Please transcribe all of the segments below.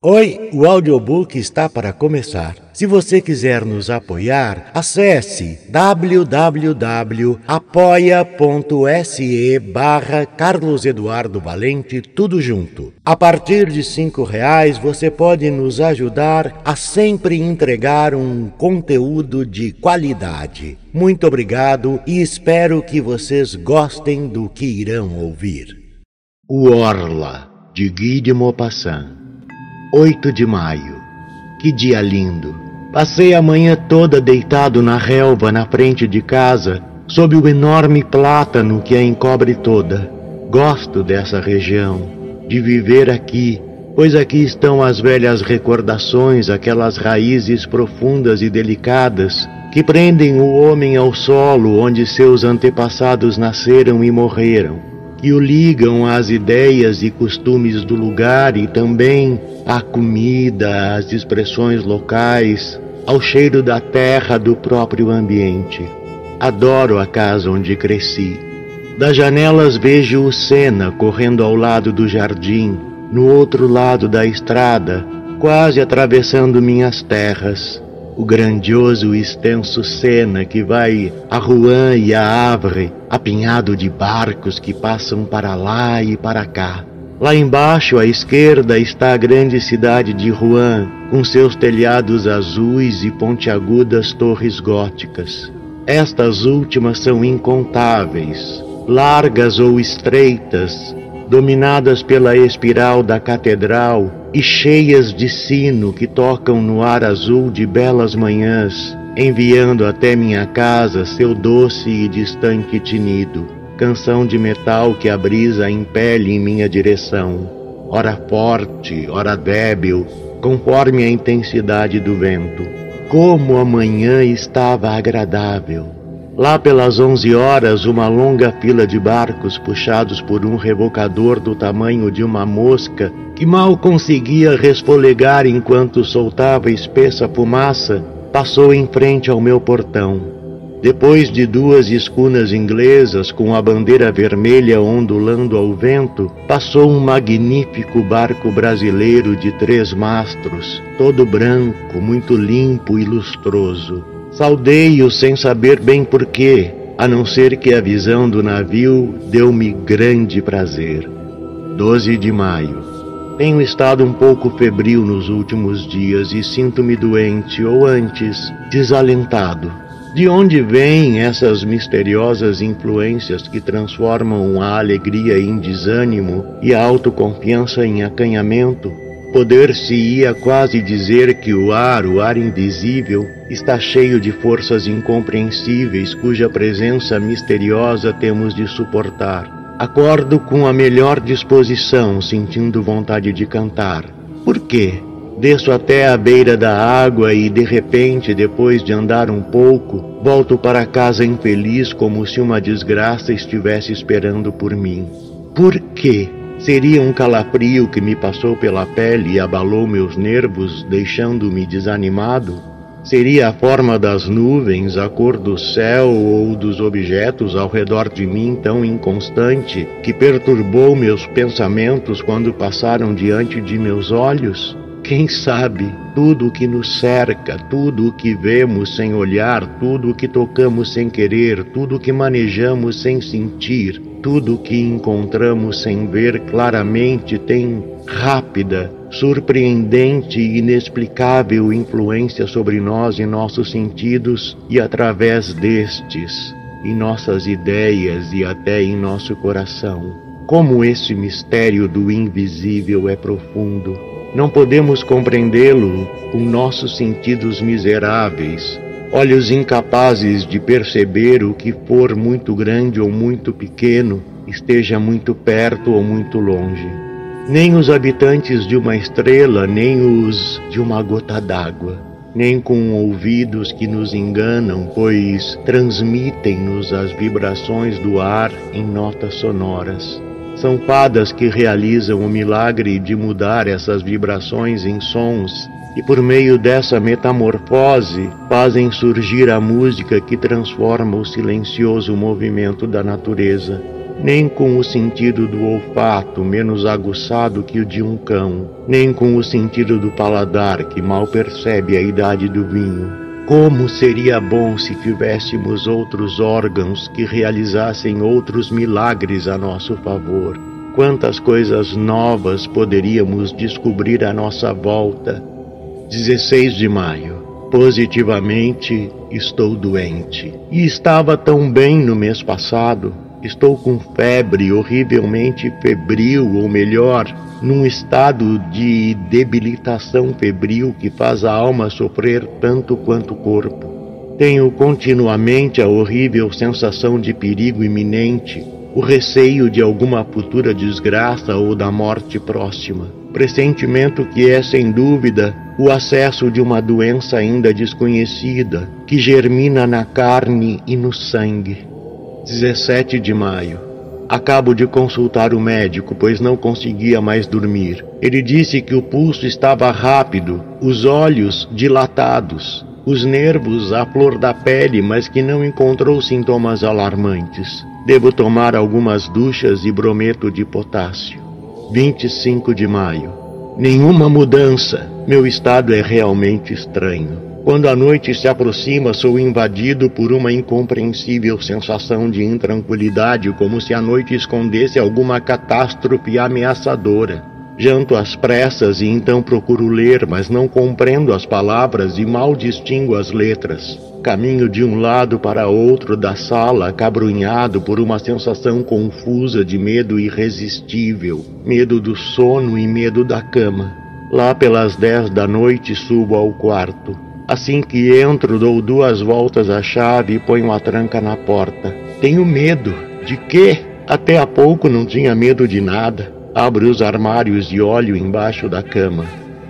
Oi, o audiobook está para começar. Se você quiser nos apoiar, acesse www.apoia.se barra Carlos Eduardo Valente, tudo junto. A partir de cinco reais você pode nos ajudar a sempre entregar um conteúdo de qualidade. Muito obrigado e espero que vocês gostem do que irão ouvir. O Orla, de Guy de Maupassant 8 de maio. Que dia lindo! Passei a manhã toda deitado na relva na frente de casa, sob o enorme plátano que a encobre toda. Gosto dessa região, de viver aqui, pois aqui estão as velhas recordações, aquelas raízes profundas e delicadas que prendem o homem ao solo onde seus antepassados nasceram e morreram que o ligam às ideias e costumes do lugar e também à comida, às expressões locais, ao cheiro da terra do próprio ambiente. Adoro a casa onde cresci. Das janelas vejo o Sena correndo ao lado do jardim, no outro lado da estrada, quase atravessando minhas terras o grandioso e extenso Sena que vai a Rouen e a Havre, apinhado de barcos que passam para lá e para cá. Lá embaixo, à esquerda, está a grande cidade de Rouen, com seus telhados azuis e pontiagudas torres góticas. Estas últimas são incontáveis, largas ou estreitas, dominadas pela espiral da catedral e cheias de sino que tocam no ar azul de belas manhãs, enviando até minha casa seu doce e distante tinido, canção de metal que a brisa impele em minha direção, ora forte, ora débil, conforme a intensidade do vento. Como a manhã estava agradável! Lá pelas onze horas, uma longa fila de barcos puxados por um revocador do tamanho de uma mosca que mal conseguia resfolegar enquanto soltava espessa fumaça, passou em frente ao meu portão. Depois de duas escunas inglesas com a bandeira vermelha ondulando ao vento, passou um magnífico barco brasileiro de três mastros, todo branco, muito limpo e lustroso. Saudei-o sem saber bem porquê, a não ser que a visão do navio deu-me grande prazer. 12 de maio. Tenho estado um pouco febril nos últimos dias e sinto-me doente, ou antes, desalentado. De onde vêm essas misteriosas influências que transformam a alegria em desânimo e a autoconfiança em acanhamento? Poder-se-ia quase dizer que o ar, o ar invisível, está cheio de forças incompreensíveis cuja presença misteriosa temos de suportar. Acordo com a melhor disposição, sentindo vontade de cantar. Por quê? Desço até a beira da água e, de repente, depois de andar um pouco, volto para casa infeliz como se uma desgraça estivesse esperando por mim. Por quê? Seria um calafrio que me passou pela pele e abalou meus nervos, deixando-me desanimado? Seria a forma das nuvens, a cor do céu ou dos objetos ao redor de mim tão inconstante que perturbou meus pensamentos quando passaram diante de meus olhos? Quem sabe, tudo o que nos cerca, tudo o que vemos sem olhar, tudo o que tocamos sem querer, tudo o que manejamos sem sentir, tudo o que encontramos sem ver claramente tem rápida, surpreendente e inexplicável influência sobre nós e nossos sentidos e através destes, em nossas ideias e até em nosso coração. Como esse mistério do invisível é profundo não podemos compreendê-lo com nossos sentidos miseráveis, olhos incapazes de perceber o que for muito grande ou muito pequeno, esteja muito perto ou muito longe. Nem os habitantes de uma estrela, nem os de uma gota d'água, nem com ouvidos que nos enganam, pois transmitem-nos as vibrações do ar em notas sonoras. São fadas que realizam o milagre de mudar essas vibrações em sons e, por meio dessa metamorfose, fazem surgir a música que transforma o silencioso movimento da natureza. nem com o sentido do olfato menos aguçado que o de um cão, nem com o sentido do paladar que mal percebe a idade do vinho. Como seria bom se tivéssemos outros órgãos que realizassem outros milagres a nosso favor. Quantas coisas novas poderíamos descobrir à nossa volta. 16 de maio. Positivamente estou doente. E estava tão bem no mês passado. Estou com febre, horrivelmente febril, ou melhor, num estado de debilitação febril que faz a alma sofrer tanto quanto o corpo. Tenho continuamente a horrível sensação de perigo iminente, o receio de alguma futura desgraça ou da morte próxima. Pressentimento que é, sem dúvida, o acesso de uma doença ainda desconhecida, que germina na carne e no sangue. 17 de maio. Acabo de consultar o médico, pois não conseguia mais dormir. Ele disse que o pulso estava rápido, os olhos dilatados, os nervos à flor da pele, mas que não encontrou sintomas alarmantes. Devo tomar algumas duchas e brometo de potássio. 25 de maio. Nenhuma mudança. Meu estado é realmente estranho. Quando a noite se aproxima, sou invadido por uma incompreensível sensação de intranquilidade, como se a noite escondesse alguma catástrofe ameaçadora. Janto às pressas e então procuro ler, mas não compreendo as palavras e mal distingo as letras. Caminho de um lado para outro da sala, cabrunhado por uma sensação confusa de medo irresistível, medo do sono e medo da cama. Lá pelas dez da noite subo ao quarto. Assim que entro, dou duas voltas à chave e ponho a tranca na porta. Tenho medo. De quê? Até há pouco não tinha medo de nada. Abro os armários e olho embaixo da cama.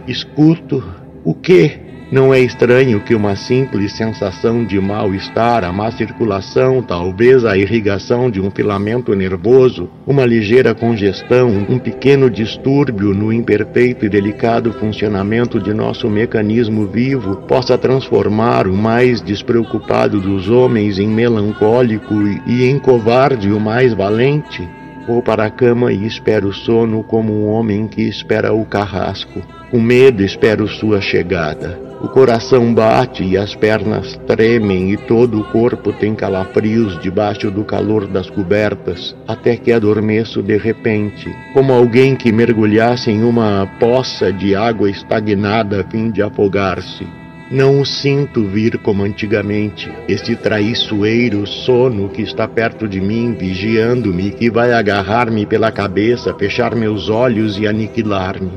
Escuto. O quê? Não é estranho que uma simples sensação de mal-estar, a má circulação, talvez a irrigação de um filamento nervoso, uma ligeira congestão, um pequeno distúrbio no imperfeito e delicado funcionamento de nosso mecanismo vivo possa transformar o mais despreocupado dos homens em melancólico e em covarde o mais valente? Vou para a cama e espero o sono como um homem que espera o carrasco. Com medo espero sua chegada. O coração bate e as pernas tremem e todo o corpo tem calafrios debaixo do calor das cobertas, até que adormeço de repente, como alguém que mergulhasse em uma poça de água estagnada a fim de afogar-se. Não o sinto vir como antigamente, este traiçoeiro sono que está perto de mim, vigiando-me, que vai agarrar-me pela cabeça, fechar meus olhos e aniquilar-me.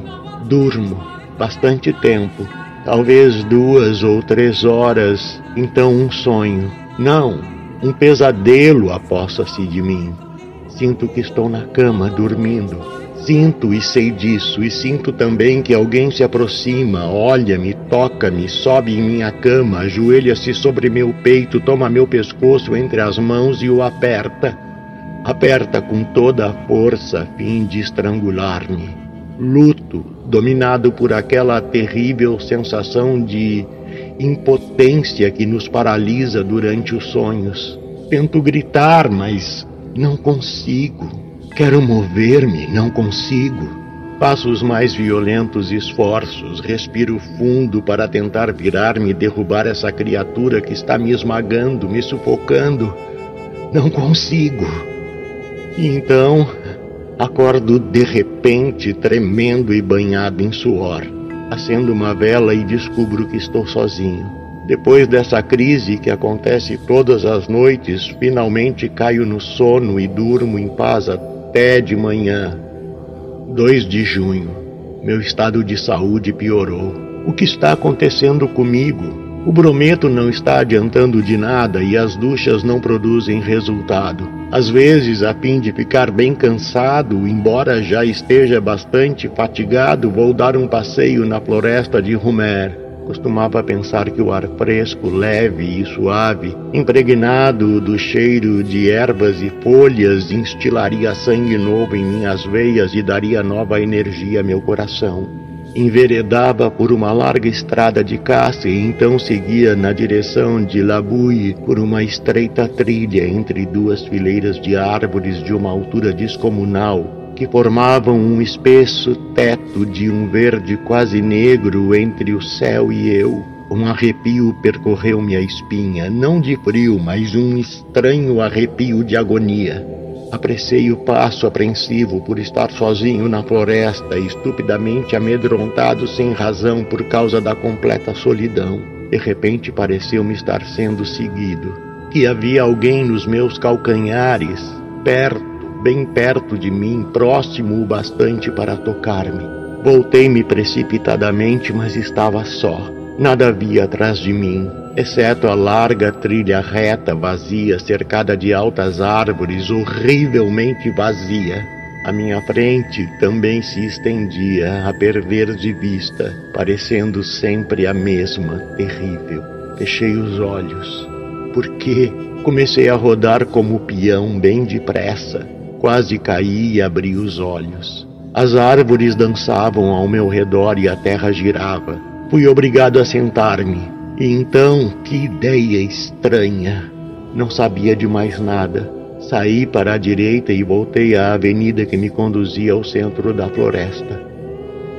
Durmo bastante tempo, talvez duas ou três horas, então um sonho. Não, um pesadelo aposta-se de mim. Sinto que estou na cama dormindo. Sinto e sei disso, e sinto também que alguém se aproxima, olha-me, toca-me, sobe em minha cama, ajoelha-se sobre meu peito, toma meu pescoço entre as mãos e o aperta. Aperta com toda a força a fim de estrangular-me. Luto, dominado por aquela terrível sensação de impotência que nos paralisa durante os sonhos. Tento gritar, mas não consigo. Quero mover-me, não consigo. Faço os mais violentos esforços, respiro fundo para tentar virar-me e derrubar essa criatura que está me esmagando, me sufocando. Não consigo. E então Acordo de repente, tremendo e banhado em suor. Acendo uma vela e descubro que estou sozinho. Depois dessa crise que acontece todas as noites, finalmente caio no sono e durmo em paz até de manhã. 2 de junho. Meu estado de saúde piorou. O que está acontecendo comigo? O brometo não está adiantando de nada e as duchas não produzem resultado. Às vezes, a fim de ficar bem cansado, embora já esteja bastante fatigado, vou dar um passeio na floresta de Rumer. Costumava pensar que o ar fresco, leve e suave, impregnado do cheiro de ervas e folhas, instilaria sangue novo em minhas veias e daria nova energia a meu coração. Enveredava por uma larga estrada de caça e então seguia na direção de Labouille por uma estreita trilha entre duas fileiras de árvores de uma altura descomunal que formavam um espesso teto de um verde quase negro entre o céu e eu. Um arrepio percorreu-me a espinha, não de frio, mas um estranho arrepio de agonia. Apressei o passo apreensivo por estar sozinho na floresta, estupidamente amedrontado sem razão por causa da completa solidão. De repente pareceu-me estar sendo seguido. Que havia alguém nos meus calcanhares, perto, bem perto de mim, próximo o bastante para tocar-me. Voltei-me precipitadamente, mas estava só. Nada havia atrás de mim, exceto a larga trilha reta, vazia, cercada de altas árvores, horrivelmente vazia. À minha frente também se estendia a perder de vista, parecendo sempre a mesma, terrível. Fechei os olhos. Por quê? Comecei a rodar como peão bem depressa. Quase caí e abri os olhos. As árvores dançavam ao meu redor e a terra girava. Fui obrigado a sentar-me. Então, que ideia estranha! Não sabia de mais nada. Saí para a direita e voltei à avenida que me conduzia ao centro da floresta.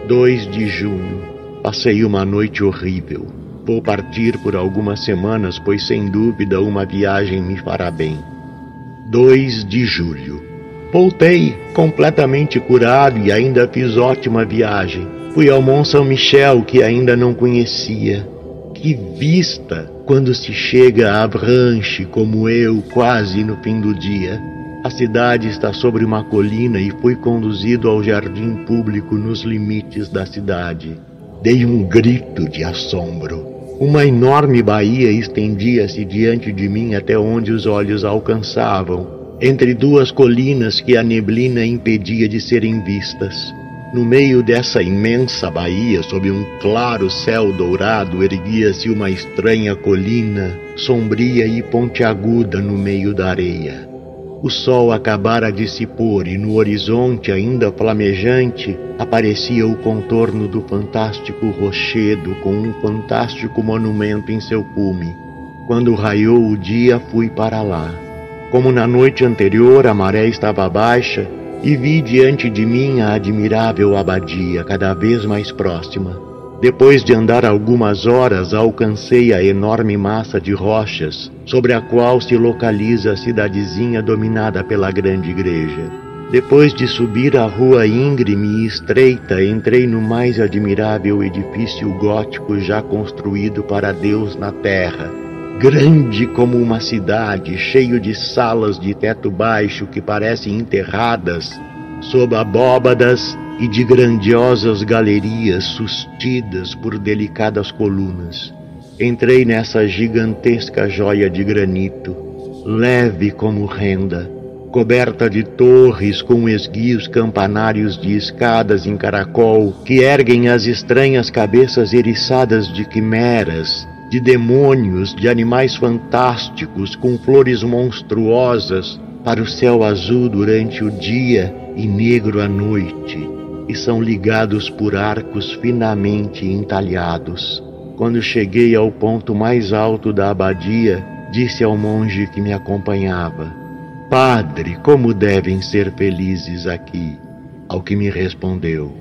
2 de junho. Passei uma noite horrível. Vou partir por algumas semanas, pois sem dúvida uma viagem me fará bem. 2 de julho. Voltei completamente curado e ainda fiz ótima viagem. Fui ao Mont Saint-Michel que ainda não conhecia. Que vista quando se chega a Avranche, como eu, quase no fim do dia. A cidade está sobre uma colina e fui conduzido ao jardim público nos limites da cidade. Dei um grito de assombro. Uma enorme baía estendia-se diante de mim até onde os olhos alcançavam, entre duas colinas que a neblina impedia de serem vistas. No meio dessa imensa baía, sob um claro céu dourado, erguia-se uma estranha colina, sombria e pontiaguda no meio da areia. O sol acabara de se pôr e no horizonte, ainda flamejante, aparecia o contorno do fantástico rochedo com um fantástico monumento em seu cume. Quando raiou o dia, fui para lá. Como na noite anterior a maré estava baixa, e vi diante de mim a admirável abadia cada vez mais próxima. Depois de andar algumas horas, alcancei a enorme massa de rochas sobre a qual se localiza a cidadezinha dominada pela grande igreja. Depois de subir a rua íngreme e estreita, entrei no mais admirável edifício gótico já construído para Deus na terra, grande como uma cidade, cheio de salas de teto baixo que parecem enterradas sob abóbadas e de grandiosas galerias sustidas por delicadas colunas. Entrei nessa gigantesca joia de granito, leve como renda, coberta de torres com esguios campanários de escadas em caracol que erguem as estranhas cabeças eriçadas de quimeras de demônios, de animais fantásticos com flores monstruosas para o céu azul durante o dia e negro à noite, e são ligados por arcos finamente entalhados. Quando cheguei ao ponto mais alto da abadia, disse ao monge que me acompanhava: Padre, como devem ser felizes aqui? Ao que me respondeu: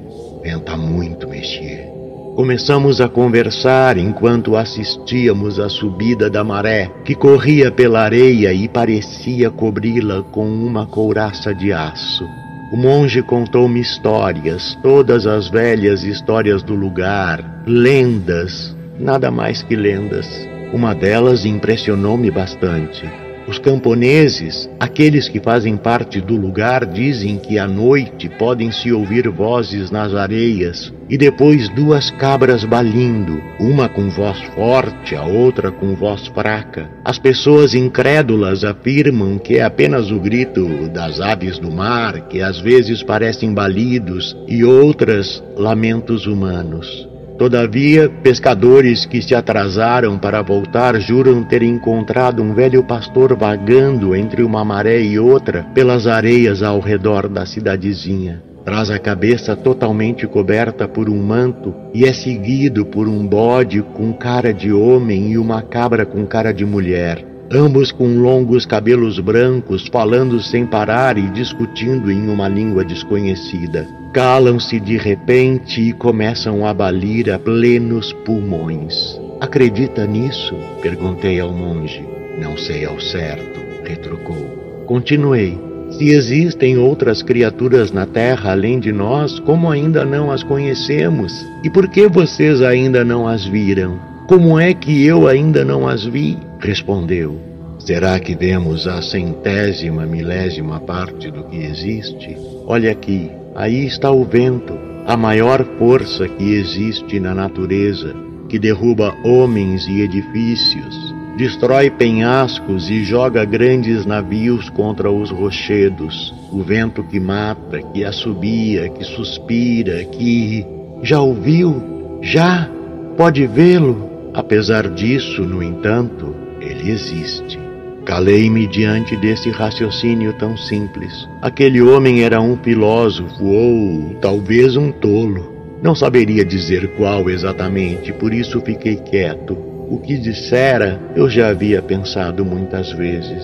Venta muito, Messias. Começamos a conversar enquanto assistíamos à subida da maré, que corria pela areia e parecia cobri-la com uma couraça de aço. O monge contou-me histórias, todas as velhas histórias do lugar, lendas, nada mais que lendas. Uma delas impressionou-me bastante. Os camponeses, aqueles que fazem parte do lugar, dizem que à noite podem se ouvir vozes nas areias e depois duas cabras balindo, uma com voz forte, a outra com voz fraca. As pessoas incrédulas afirmam que é apenas o grito das aves do mar, que às vezes parecem balidos, e outras lamentos humanos. Todavia, pescadores que se atrasaram para voltar juram ter encontrado um velho pastor vagando entre uma maré e outra pelas areias ao redor da cidadezinha. Traz a cabeça totalmente coberta por um manto e é seguido por um bode com cara de homem e uma cabra com cara de mulher ambos com longos cabelos brancos, falando sem parar e discutindo em uma língua desconhecida. Calam-se de repente e começam a balir a plenos pulmões. Acredita nisso? perguntei ao monge. Não sei ao certo, retrucou. Continuei. Se existem outras criaturas na Terra além de nós, como ainda não as conhecemos? E por que vocês ainda não as viram? Como é que eu ainda não as vi? Respondeu: Será que vemos a centésima milésima parte do que existe? Olha aqui, aí está o vento, a maior força que existe na natureza, que derruba homens e edifícios, destrói penhascos e joga grandes navios contra os rochedos. O vento que mata, que assobia, que suspira, que. Já ouviu? Já? Pode vê-lo? Apesar disso, no entanto, ele existe. Calei-me diante desse raciocínio tão simples. Aquele homem era um filósofo ou talvez um tolo. Não saberia dizer qual exatamente, por isso fiquei quieto. O que dissera eu já havia pensado muitas vezes.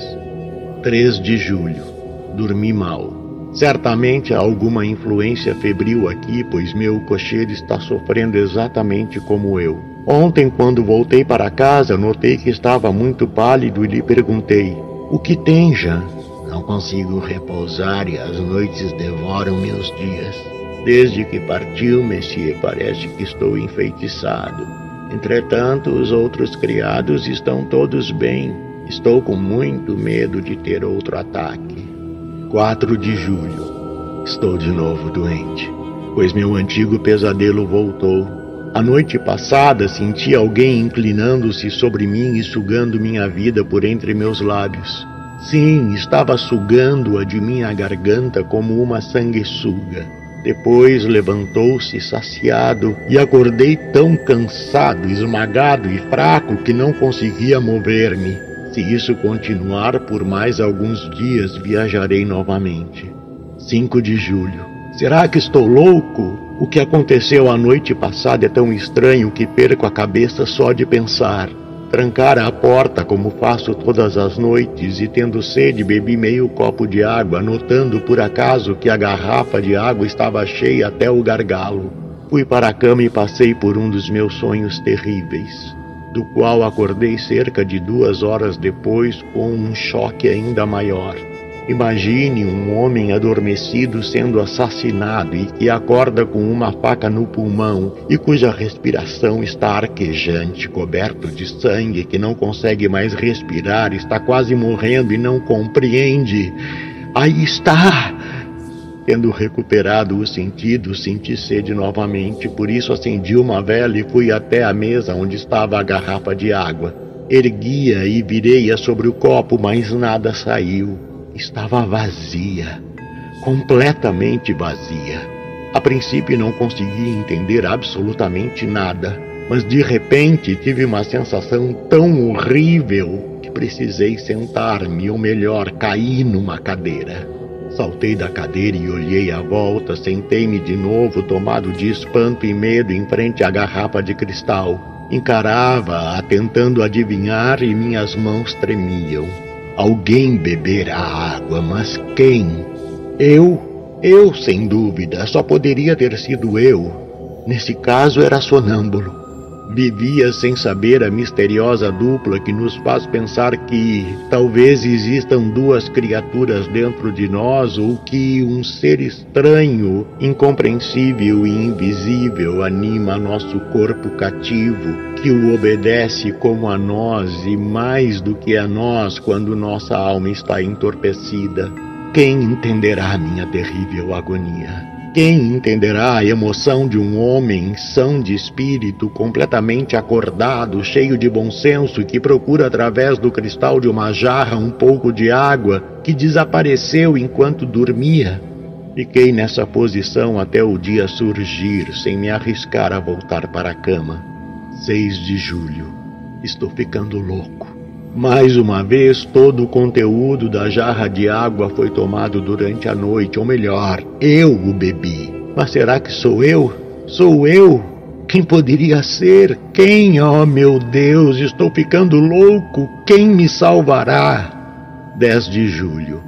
3 de julho. Dormi mal. Certamente há alguma influência febril aqui, pois meu cocheiro está sofrendo exatamente como eu. Ontem, quando voltei para casa, notei que estava muito pálido e lhe perguntei: O que tem, Jean? Não consigo repousar e as noites devoram meus dias. Desde que partiu, Monsieur, parece que estou enfeitiçado. Entretanto, os outros criados estão todos bem. Estou com muito medo de ter outro ataque. 4 de julho. Estou de novo doente, pois meu antigo pesadelo voltou a noite passada senti alguém inclinando-se sobre mim e sugando minha vida por entre meus lábios. Sim, estava sugando-a de minha garganta como uma sanguessuga. Depois levantou-se saciado e acordei tão cansado, esmagado e fraco que não conseguia mover-me. Se isso continuar por mais alguns dias, viajarei novamente. 5 de julho. Será que estou louco? O que aconteceu a noite passada é tão estranho que perco a cabeça só de pensar. Trancar a porta como faço todas as noites e tendo sede bebi meio copo de água, notando por acaso que a garrafa de água estava cheia até o gargalo. Fui para a cama e passei por um dos meus sonhos terríveis, do qual acordei cerca de duas horas depois com um choque ainda maior. Imagine um homem adormecido sendo assassinado e que acorda com uma faca no pulmão e cuja respiração está arquejante, coberto de sangue, que não consegue mais respirar, está quase morrendo e não compreende. Aí está! Tendo recuperado o sentido, senti sede novamente, por isso acendi uma vela e fui até a mesa onde estava a garrafa de água. Ergui-a e virei-a sobre o copo, mas nada saiu estava vazia, completamente vazia. A princípio não consegui entender absolutamente nada, mas de repente tive uma sensação tão horrível que precisei sentar-me, ou melhor, caí numa cadeira. Saltei da cadeira e olhei à volta, sentei-me de novo, tomado de espanto e medo, em frente à garrafa de cristal. Encarava-a, tentando adivinhar, e minhas mãos tremiam. Alguém beberá água, mas quem? Eu? Eu, sem dúvida, só poderia ter sido eu. Nesse caso, era sonâmbulo. Vivia sem saber a misteriosa dupla que nos faz pensar que talvez existam duas criaturas dentro de nós ou que um ser estranho, incompreensível e invisível anima nosso corpo cativo, que o obedece como a nós e mais do que a nós quando nossa alma está entorpecida. Quem entenderá minha terrível agonia? Quem entenderá a emoção de um homem são de espírito, completamente acordado, cheio de bom senso, que procura através do cristal de uma jarra um pouco de água que desapareceu enquanto dormia? Fiquei nessa posição até o dia surgir, sem me arriscar a voltar para a cama. 6 de julho. Estou ficando louco. Mais uma vez, todo o conteúdo da jarra de água foi tomado durante a noite, ou melhor, eu o bebi. Mas será que sou eu? Sou eu? Quem poderia ser? Quem? Oh meu Deus, estou ficando louco! Quem me salvará? 10 de julho.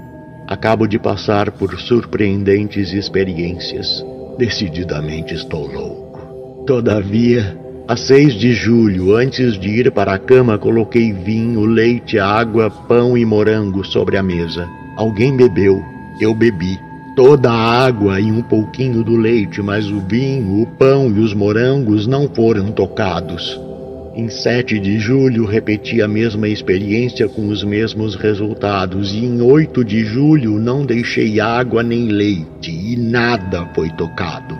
Acabo de passar por surpreendentes experiências. Decididamente estou louco. Todavia, a 6 de julho, antes de ir para a cama, coloquei vinho, leite, água, pão e morango sobre a mesa. Alguém bebeu, eu bebi. Toda a água e um pouquinho do leite, mas o vinho, o pão e os morangos não foram tocados. Em 7 de julho, repeti a mesma experiência com os mesmos resultados, e em 8 de julho, não deixei água nem leite, e nada foi tocado.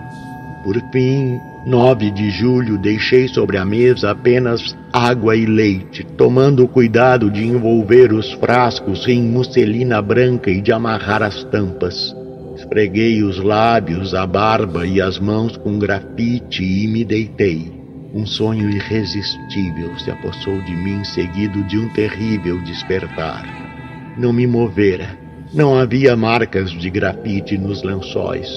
Por fim, 9 de julho, deixei sobre a mesa apenas água e leite, tomando o cuidado de envolver os frascos em musselina branca e de amarrar as tampas. Esfreguei os lábios, a barba e as mãos com grafite e me deitei. Um sonho irresistível se apossou de mim, seguido de um terrível despertar. Não me movera. Não havia marcas de grafite nos lençóis.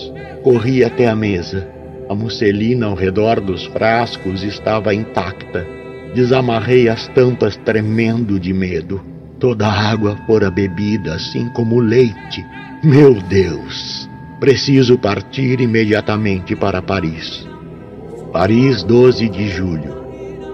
Corri até a mesa. A musselina ao redor dos frascos estava intacta. Desamarrei as tampas tremendo de medo. Toda a água fora bebida, assim como o leite. Meu Deus! Preciso partir imediatamente para Paris. Paris, 12 de julho.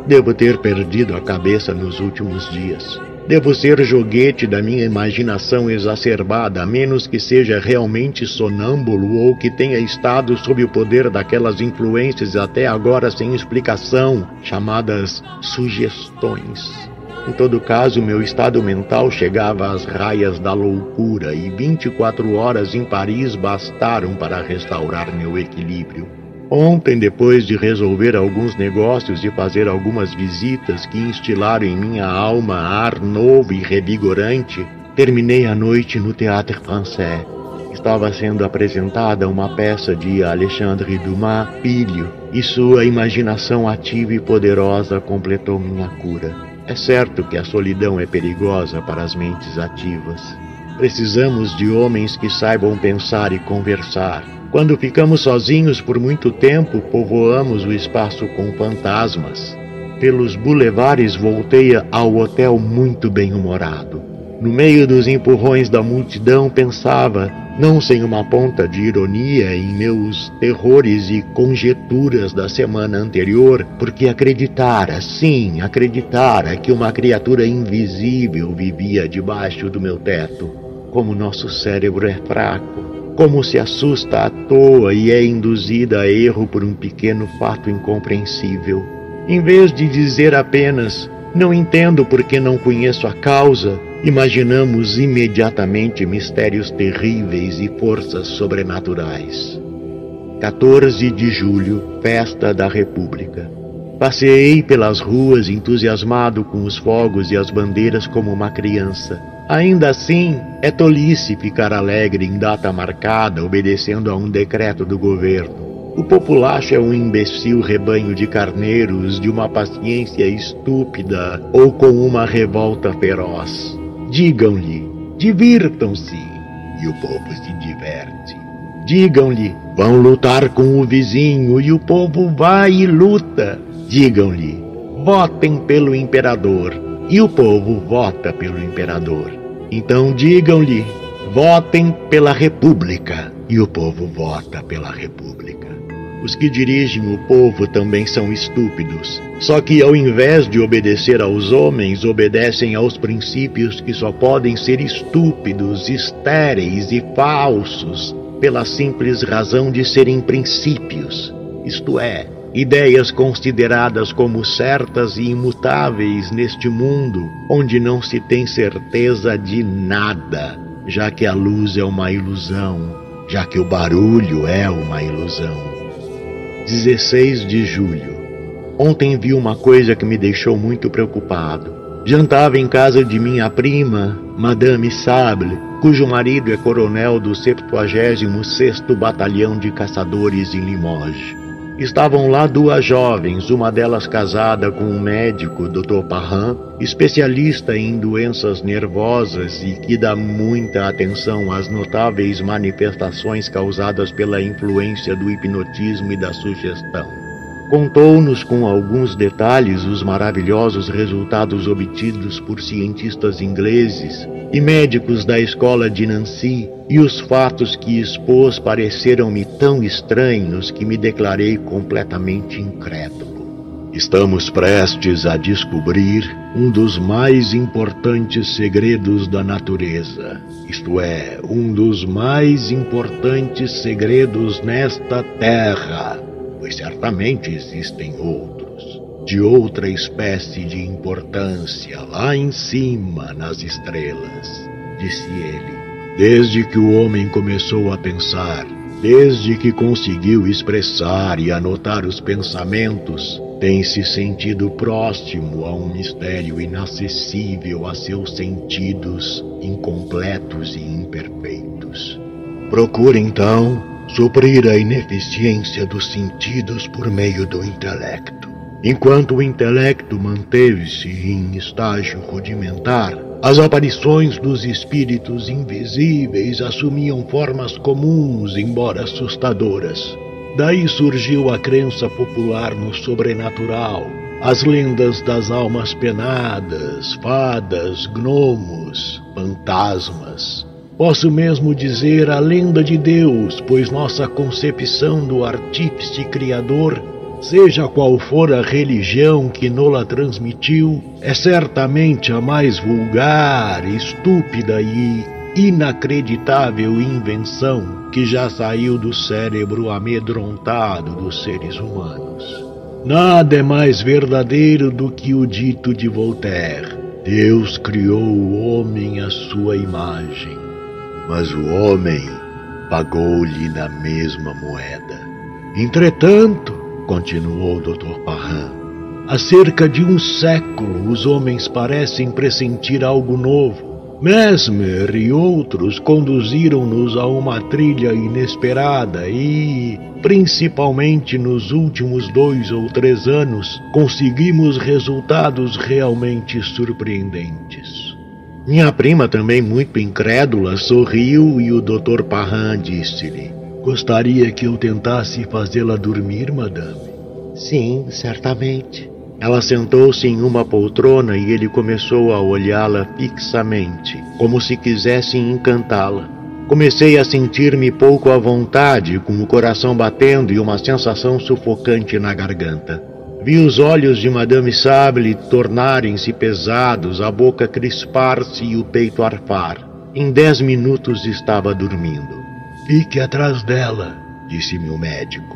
Devo ter perdido a cabeça nos últimos dias. Devo ser joguete da minha imaginação exacerbada, a menos que seja realmente sonâmbulo ou que tenha estado sob o poder daquelas influências até agora sem explicação, chamadas sugestões. Em todo caso, meu estado mental chegava às raias da loucura e 24 horas em Paris bastaram para restaurar meu equilíbrio. Ontem, depois de resolver alguns negócios e fazer algumas visitas que instilaram em minha alma ar novo e revigorante, terminei a noite no Théâtre Français. Estava sendo apresentada uma peça de Alexandre Dumas, Filho, e sua imaginação ativa e poderosa completou minha cura. É certo que a solidão é perigosa para as mentes ativas. Precisamos de homens que saibam pensar e conversar, quando ficamos sozinhos por muito tempo, povoamos o espaço com fantasmas. Pelos bulevares voltei ao hotel muito bem-humorado. No meio dos empurrões da multidão pensava, não sem uma ponta de ironia, em meus terrores e conjeturas da semana anterior, porque acreditara, sim, acreditara que uma criatura invisível vivia debaixo do meu teto. Como nosso cérebro é fraco, como se assusta à toa e é induzida a erro por um pequeno fato incompreensível. Em vez de dizer apenas não entendo porque não conheço a causa, imaginamos imediatamente mistérios terríveis e forças sobrenaturais. 14 de julho, Festa da República. Passeei pelas ruas entusiasmado com os fogos e as bandeiras como uma criança. Ainda assim, é tolice ficar alegre em data marcada, obedecendo a um decreto do governo. O populacho é um imbecil rebanho de carneiros de uma paciência estúpida ou com uma revolta feroz. Digam-lhe, divirtam-se, e o povo se diverte. Digam-lhe, vão lutar com o vizinho, e o povo vai e luta. Digam-lhe, votem pelo imperador, e o povo vota pelo imperador. Então digam-lhe: votem pela República. E o povo vota pela República. Os que dirigem o povo também são estúpidos. Só que, ao invés de obedecer aos homens, obedecem aos princípios que só podem ser estúpidos, estéreis e falsos, pela simples razão de serem princípios, isto é, ideias consideradas como certas e imutáveis neste mundo onde não se tem certeza de nada, já que a luz é uma ilusão, já que o barulho é uma ilusão. 16 de julho. Ontem vi uma coisa que me deixou muito preocupado. Jantava em casa de minha prima, Madame Sable, cujo marido é coronel do 76º Batalhão de Caçadores em Limoges. Estavam lá duas jovens, uma delas casada com um médico, Dr. Parran, especialista em doenças nervosas e que dá muita atenção às notáveis manifestações causadas pela influência do hipnotismo e da sugestão. Contou-nos com alguns detalhes os maravilhosos resultados obtidos por cientistas ingleses e médicos da escola de Nancy, e os fatos que expôs pareceram-me tão estranhos que me declarei completamente incrédulo. Estamos prestes a descobrir um dos mais importantes segredos da natureza, isto é, um dos mais importantes segredos nesta terra certamente existem outros, de outra espécie de importância, lá em cima nas estrelas, disse ele. Desde que o homem começou a pensar, desde que conseguiu expressar e anotar os pensamentos, tem se sentido próximo a um mistério inacessível a seus sentidos incompletos e imperfeitos. Procure então suprir a ineficiência dos sentidos por meio do intelecto. Enquanto o intelecto manteve-se em estágio rudimentar, as aparições dos espíritos invisíveis assumiam formas comuns, embora assustadoras. Daí surgiu a crença popular no sobrenatural, as lendas das almas penadas, fadas, gnomos, fantasmas. Posso mesmo dizer a lenda de Deus, pois nossa concepção do artífice criador, seja qual for a religião que nola transmitiu, é certamente a mais vulgar, estúpida e inacreditável invenção que já saiu do cérebro amedrontado dos seres humanos. Nada é mais verdadeiro do que o dito de Voltaire: Deus criou o homem à sua imagem mas o homem pagou-lhe na mesma moeda. Entretanto, continuou o Dr. Parran, há cerca de um século os homens parecem pressentir algo novo. Mesmer e outros conduziram-nos a uma trilha inesperada e, principalmente nos últimos dois ou três anos, conseguimos resultados realmente surpreendentes. Minha prima, também muito incrédula, sorriu e o Dr. Parran disse-lhe: Gostaria que eu tentasse fazê-la dormir, madame? Sim, certamente. Ela sentou-se em uma poltrona e ele começou a olhá-la fixamente, como se quisesse encantá-la. Comecei a sentir-me pouco à vontade, com o coração batendo e uma sensação sufocante na garganta. Vi os olhos de Madame Sable tornarem-se pesados, a boca crispar-se e o peito arfar. Em dez minutos estava dormindo. Fique atrás dela, disse-me o médico.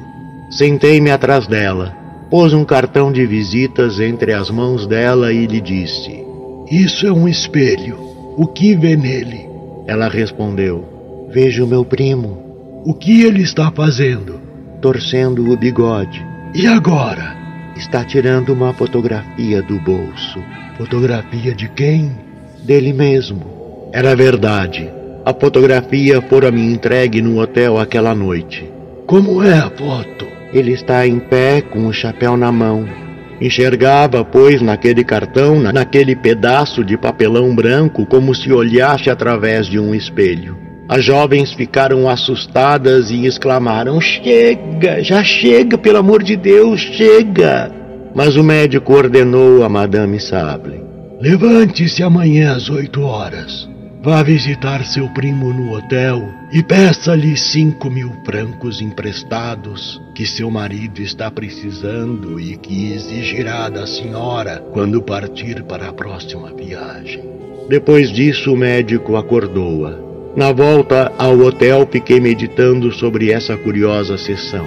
Sentei-me atrás dela, pôs um cartão de visitas entre as mãos dela e lhe disse: Isso é um espelho. O que vê nele? Ela respondeu: Vejo meu primo. O que ele está fazendo? Torcendo o bigode. E agora? Está tirando uma fotografia do bolso. Fotografia de quem? Dele mesmo. Era verdade. A fotografia fora me entregue no hotel aquela noite. Como é a foto? Ele está em pé com o chapéu na mão. Enxergava, pois, naquele cartão, naquele pedaço de papelão branco, como se olhasse através de um espelho. As jovens ficaram assustadas e exclamaram: Chega, já chega, pelo amor de Deus, chega! Mas o médico ordenou a Madame Sable: Levante-se amanhã às oito horas. Vá visitar seu primo no hotel e peça-lhe cinco mil francos emprestados que seu marido está precisando e que exigirá da senhora quando partir para a próxima viagem. Depois disso, o médico acordou-a na volta ao hotel, fiquei meditando sobre essa curiosa sessão.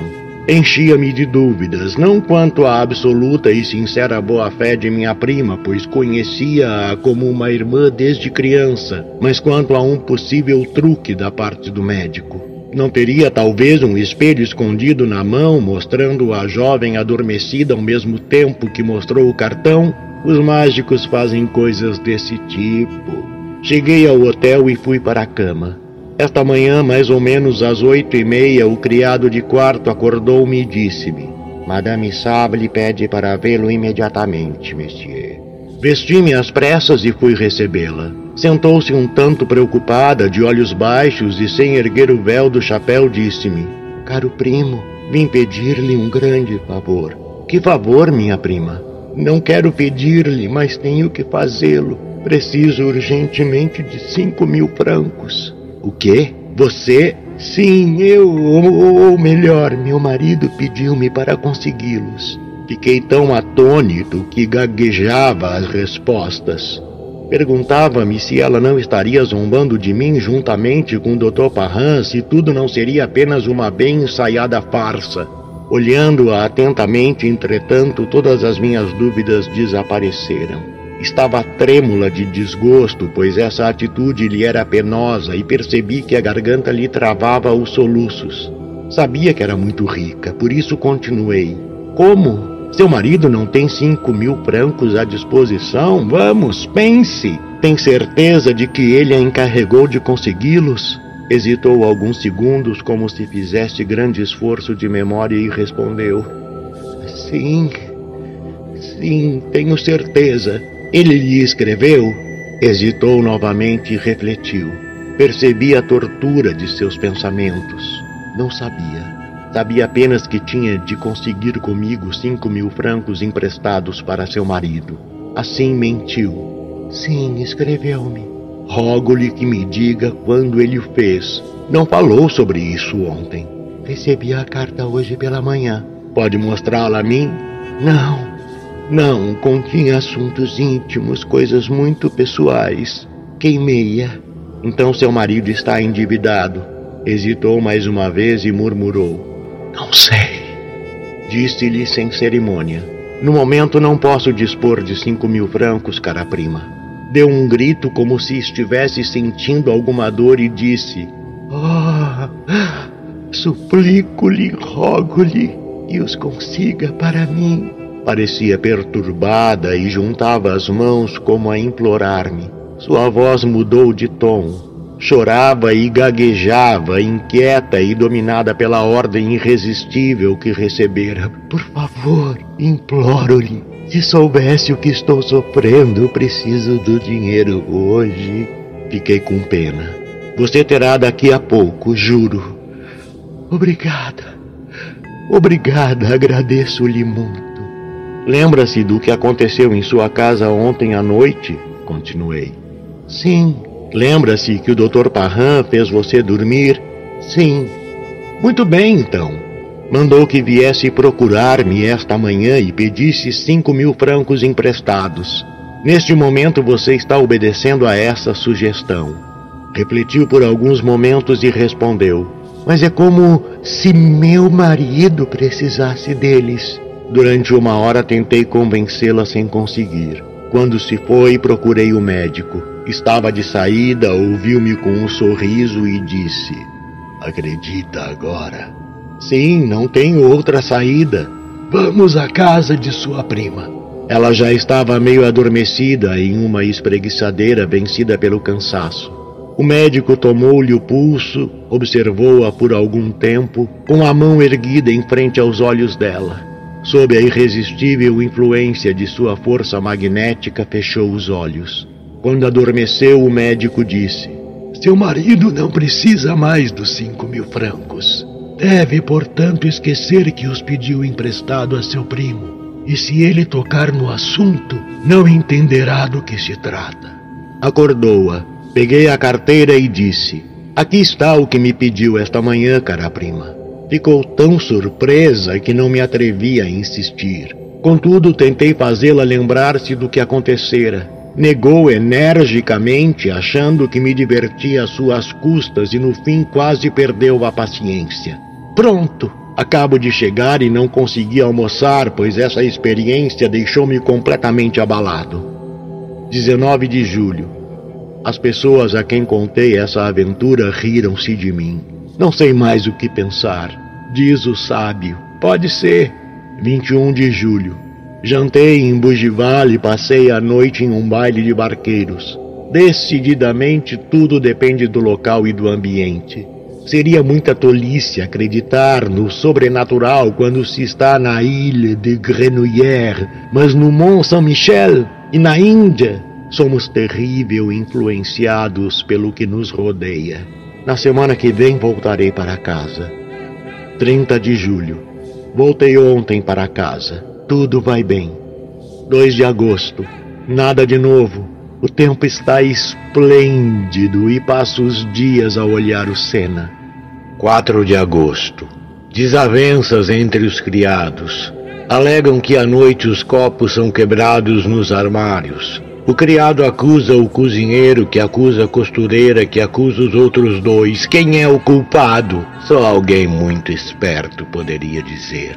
Enchia-me de dúvidas, não quanto à absoluta e sincera boa-fé de minha prima, pois conhecia-a como uma irmã desde criança, mas quanto a um possível truque da parte do médico. Não teria talvez um espelho escondido na mão, mostrando a jovem adormecida ao mesmo tempo que mostrou o cartão? Os mágicos fazem coisas desse tipo. Cheguei ao hotel e fui para a cama. Esta manhã, mais ou menos às oito e meia, o criado de quarto acordou-me e disse-me: Madame Sable pede para vê-lo imediatamente, monsieur. Vesti-me às pressas e fui recebê-la. Sentou-se um tanto preocupada, de olhos baixos e sem erguer o véu do chapéu, disse-me: Caro primo, vim pedir-lhe um grande favor. Que favor, minha prima? Não quero pedir-lhe, mas tenho que fazê-lo. Preciso urgentemente de cinco mil francos. O quê? Você? Sim, eu, ou melhor, meu marido pediu-me para consegui-los. Fiquei tão atônito que gaguejava as respostas. Perguntava-me se ela não estaria zombando de mim juntamente com o Dr. Parran, se tudo não seria apenas uma bem ensaiada farsa. Olhando-a atentamente, entretanto, todas as minhas dúvidas desapareceram. Estava trêmula de desgosto, pois essa atitude lhe era penosa e percebi que a garganta lhe travava os soluços. Sabia que era muito rica, por isso continuei. Como? Seu marido não tem cinco mil francos à disposição? Vamos, pense! Tem certeza de que ele a encarregou de consegui-los? Hesitou alguns segundos, como se fizesse grande esforço de memória, e respondeu: Sim, sim, tenho certeza. Ele lhe escreveu? Hesitou novamente e refletiu. Percebi a tortura de seus pensamentos. Não sabia. Sabia apenas que tinha de conseguir comigo cinco mil francos emprestados para seu marido. Assim mentiu. Sim, escreveu-me. Rogo-lhe que me diga quando ele o fez. Não falou sobre isso ontem. Recebi a carta hoje pela manhã. Pode mostrá-la a mim? Não. Não, continha assuntos íntimos, coisas muito pessoais. Queimei-a. Então seu marido está endividado. Hesitou mais uma vez e murmurou: Não sei. Disse-lhe sem cerimônia: No momento não posso dispor de cinco mil francos, cara prima. Deu um grito como se estivesse sentindo alguma dor e disse: Oh, suplico-lhe, rogo-lhe que os consiga para mim. Parecia perturbada e juntava as mãos como a implorar-me. Sua voz mudou de tom. Chorava e gaguejava, inquieta e dominada pela ordem irresistível que recebera. Por favor, imploro-lhe. Se soubesse o que estou sofrendo, preciso do dinheiro hoje. Fiquei com pena. Você terá daqui a pouco, juro. Obrigada. Obrigada, agradeço-lhe muito. Lembra-se do que aconteceu em sua casa ontem à noite? Continuei. Sim. Lembra-se que o Dr. Parran fez você dormir? Sim. Muito bem, então. Mandou que viesse procurar-me esta manhã e pedisse cinco mil francos emprestados. Neste momento você está obedecendo a essa sugestão. Refletiu por alguns momentos e respondeu: Mas é como se meu marido precisasse deles. Durante uma hora tentei convencê-la sem conseguir. Quando se foi, procurei o médico. Estava de saída, ouviu-me com um sorriso e disse: Acredita agora? Sim, não tenho outra saída. Vamos à casa de sua prima. Ela já estava meio adormecida em uma espreguiçadeira vencida pelo cansaço. O médico tomou-lhe o pulso, observou-a por algum tempo, com a mão erguida em frente aos olhos dela. Sob a irresistível influência de sua força magnética, fechou os olhos. Quando adormeceu, o médico disse: Seu marido não precisa mais dos cinco mil francos. Deve, portanto, esquecer que os pediu emprestado a seu primo. E se ele tocar no assunto, não entenderá do que se trata. Acordou-a. Peguei a carteira e disse: Aqui está o que me pediu esta manhã, cara prima. Ficou tão surpresa que não me atrevi a insistir. Contudo, tentei fazê-la lembrar-se do que acontecera. Negou energicamente, achando que me divertia às suas custas e no fim quase perdeu a paciência. Pronto! Acabo de chegar e não consegui almoçar, pois essa experiência deixou-me completamente abalado. 19 de julho. As pessoas a quem contei essa aventura riram-se de mim. Não sei mais o que pensar. Diz o sábio. Pode ser. 21 de julho. Jantei em Bugivale e passei a noite em um baile de barqueiros. Decididamente tudo depende do local e do ambiente. Seria muita tolice acreditar no sobrenatural quando se está na ilha de Grenouillère, mas no Mont Saint-Michel e na Índia somos terrível influenciados pelo que nos rodeia. Na semana que vem voltarei para casa. 30 de julho. Voltei ontem para casa. Tudo vai bem. 2 de agosto. Nada de novo. O tempo está esplêndido e passo os dias a olhar o Sena. 4 de agosto. Desavenças entre os criados. Alegam que à noite os copos são quebrados nos armários. O criado acusa o cozinheiro, que acusa a costureira, que acusa os outros dois. Quem é o culpado? Só alguém muito esperto poderia dizer.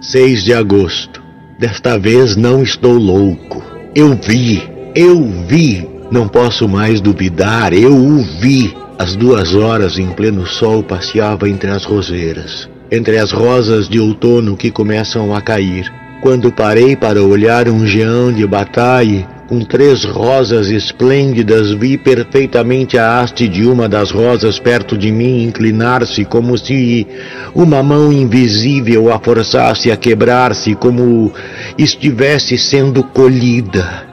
6 de agosto. Desta vez não estou louco. Eu vi, eu vi. Não posso mais duvidar, eu o vi. Às duas horas, em pleno sol, passeava entre as roseiras, entre as rosas de outono que começam a cair. Quando parei para olhar um geão de bataille, com três rosas esplêndidas, vi perfeitamente a haste de uma das rosas perto de mim inclinar-se, como se uma mão invisível a forçasse a quebrar-se, como estivesse sendo colhida.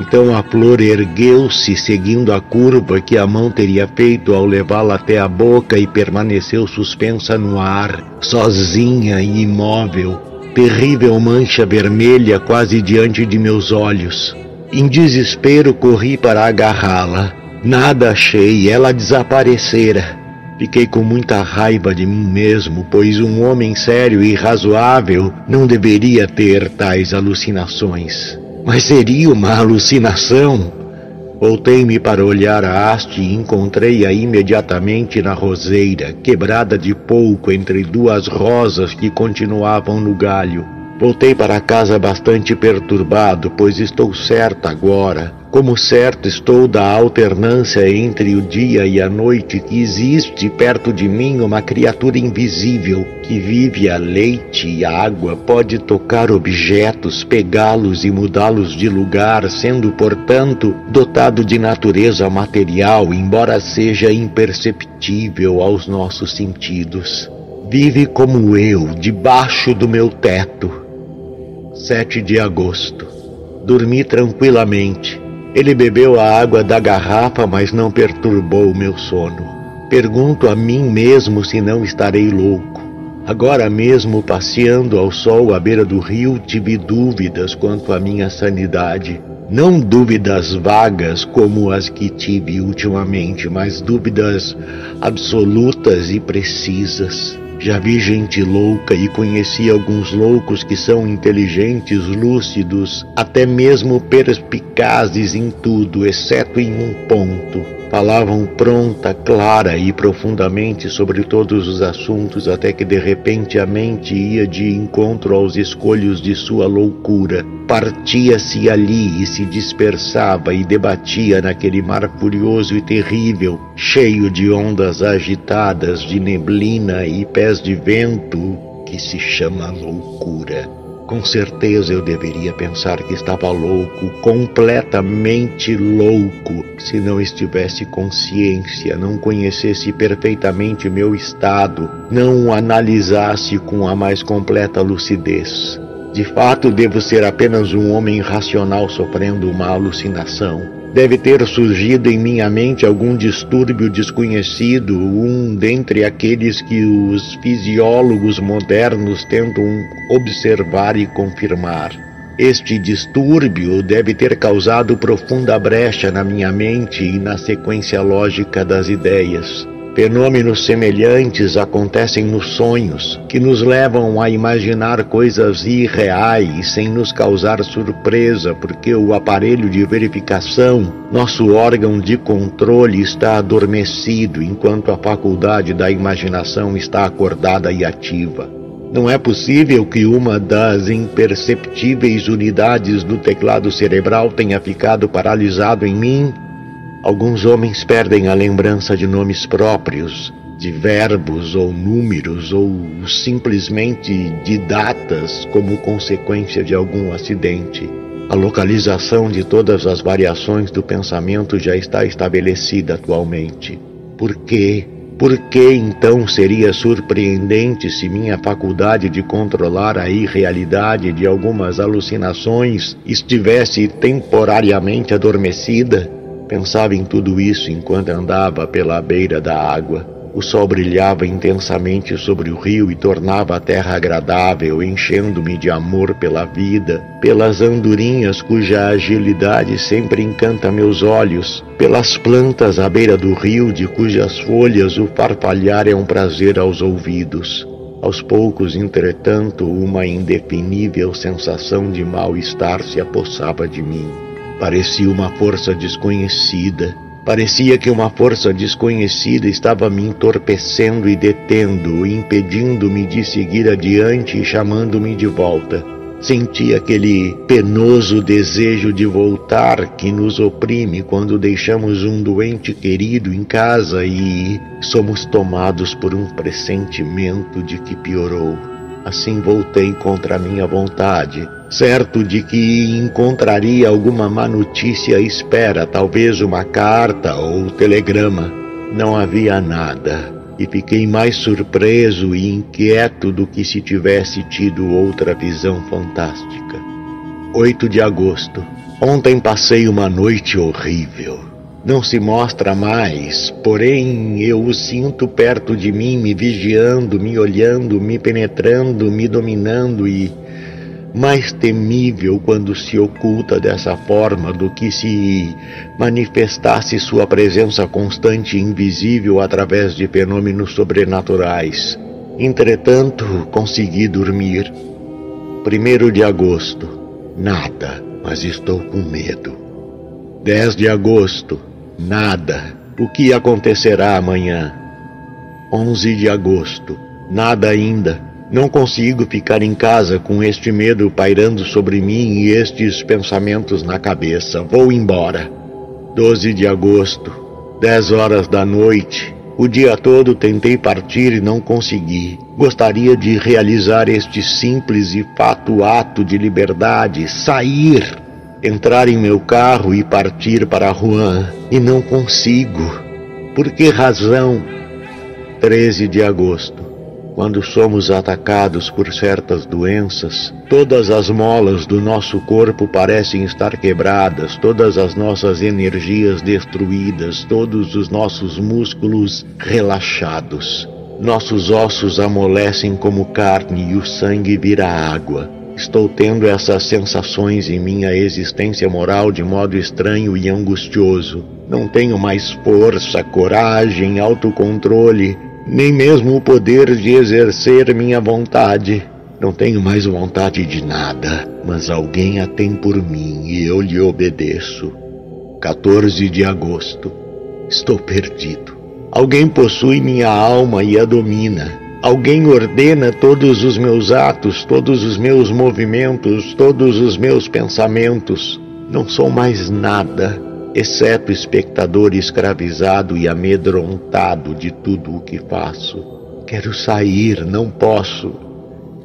Então a flor ergueu-se, seguindo a curva que a mão teria feito ao levá-la até a boca e permaneceu suspensa no ar, sozinha e imóvel, terrível mancha vermelha quase diante de meus olhos. Em desespero corri para agarrá-la. Nada achei, ela desaparecera. Fiquei com muita raiva de mim mesmo, pois um homem sério e razoável não deveria ter tais alucinações. Mas seria uma alucinação? Voltei-me para olhar a haste e encontrei-a imediatamente na roseira, quebrada de pouco entre duas rosas que continuavam no galho. Voltei para casa bastante perturbado, pois estou certa agora, como certo estou da alternância entre o dia e a noite, que existe perto de mim uma criatura invisível que vive a leite e água, pode tocar objetos, pegá-los e mudá-los de lugar, sendo, portanto, dotado de natureza material, embora seja imperceptível aos nossos sentidos. Vive como eu, debaixo do meu teto 7 de agosto. Dormi tranquilamente. Ele bebeu a água da garrafa, mas não perturbou o meu sono. Pergunto a mim mesmo se não estarei louco. Agora mesmo, passeando ao sol à beira do rio, tive dúvidas quanto à minha sanidade. Não dúvidas vagas como as que tive ultimamente, mas dúvidas absolutas e precisas. Já vi gente louca e conheci alguns loucos que são inteligentes, lúcidos, até mesmo perspicazes em tudo, exceto em um ponto. Falavam pronta, clara e profundamente sobre todos os assuntos, até que de repente a mente ia de encontro aos escolhos de sua loucura. Partia-se ali e se dispersava e debatia naquele mar furioso e terrível, cheio de ondas agitadas, de neblina e pés de vento, que se chama loucura. Com certeza eu deveria pensar que estava louco, completamente louco, se não estivesse consciência, não conhecesse perfeitamente meu estado, não o analisasse com a mais completa lucidez. De fato, devo ser apenas um homem racional sofrendo uma alucinação. Deve ter surgido em minha mente algum distúrbio desconhecido, um dentre aqueles que os fisiólogos modernos tentam observar e confirmar. Este distúrbio deve ter causado profunda brecha na minha mente e na sequência lógica das ideias. Fenômenos semelhantes acontecem nos sonhos, que nos levam a imaginar coisas irreais sem nos causar surpresa, porque o aparelho de verificação, nosso órgão de controle, está adormecido, enquanto a faculdade da imaginação está acordada e ativa. Não é possível que uma das imperceptíveis unidades do teclado cerebral tenha ficado paralisado em mim Alguns homens perdem a lembrança de nomes próprios, de verbos ou números, ou simplesmente de datas como consequência de algum acidente. A localização de todas as variações do pensamento já está estabelecida atualmente. Por quê? Por que então seria surpreendente se minha faculdade de controlar a irrealidade de algumas alucinações estivesse temporariamente adormecida? Pensava em tudo isso enquanto andava pela beira da água. O sol brilhava intensamente sobre o rio e tornava a terra agradável, enchendo-me de amor pela vida, pelas andorinhas cuja agilidade sempre encanta meus olhos, pelas plantas à beira do rio de cujas folhas o farfalhar é um prazer aos ouvidos. Aos poucos, entretanto, uma indefinível sensação de mal-estar se apossava de mim. Parecia uma força desconhecida Parecia que uma força desconhecida estava me entorpecendo e detendo, impedindo-me de seguir adiante e chamando-me de volta. Senti aquele penoso desejo de voltar que nos oprime quando deixamos um doente querido em casa e somos tomados por um pressentimento de que piorou. Assim voltei contra minha vontade, certo de que encontraria alguma má notícia à espera, talvez uma carta ou telegrama. Não havia nada, e fiquei mais surpreso e inquieto do que se tivesse tido outra visão fantástica. 8 de agosto. Ontem passei uma noite horrível não se mostra mais, porém eu o sinto perto de mim, me vigiando, me olhando, me penetrando, me dominando e mais temível quando se oculta dessa forma do que se manifestasse sua presença constante e invisível através de fenômenos sobrenaturais. Entretanto, consegui dormir. Primeiro de agosto. Nada, mas estou com medo. 10 de agosto. Nada. O que acontecerá amanhã? 11 de agosto. Nada ainda. Não consigo ficar em casa com este medo pairando sobre mim e estes pensamentos na cabeça. Vou embora. 12 de agosto. 10 horas da noite. O dia todo tentei partir e não consegui. Gostaria de realizar este simples e fato ato de liberdade, sair entrar em meu carro e partir para Rouen e não consigo. Por que razão? 13 de agosto. Quando somos atacados por certas doenças, todas as molas do nosso corpo parecem estar quebradas, todas as nossas energias destruídas, todos os nossos músculos relaxados. Nossos ossos amolecem como carne e o sangue vira água. Estou tendo essas sensações em minha existência moral de modo estranho e angustioso. Não tenho mais força, coragem, autocontrole, nem mesmo o poder de exercer minha vontade. Não tenho mais vontade de nada, mas alguém a tem por mim e eu lhe obedeço. 14 de agosto. Estou perdido. Alguém possui minha alma e a domina. Alguém ordena todos os meus atos, todos os meus movimentos, todos os meus pensamentos. Não sou mais nada, exceto espectador escravizado e amedrontado de tudo o que faço. Quero sair, não posso.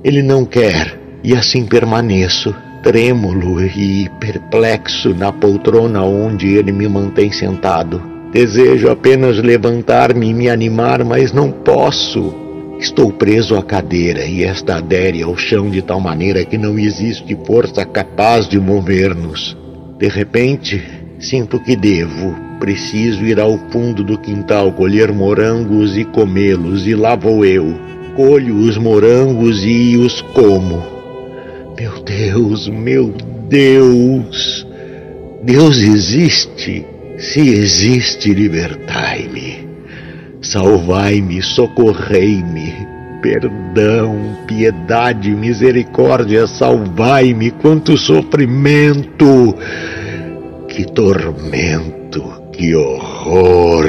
Ele não quer, e assim permaneço, trêmulo e perplexo na poltrona onde ele me mantém sentado. Desejo apenas levantar-me e me animar, mas não posso. Estou preso à cadeira e esta adere ao chão de tal maneira que não existe força capaz de mover-nos. De repente, sinto que devo, preciso ir ao fundo do quintal colher morangos e comê-los, e lá vou eu. Colho os morangos e os como. Meu Deus, meu Deus! Deus existe. Se existe, libertai-me. Salvai-me, socorrei-me. Perdão, piedade, misericórdia, salvai-me. Quanto sofrimento! Que tormento, que horror!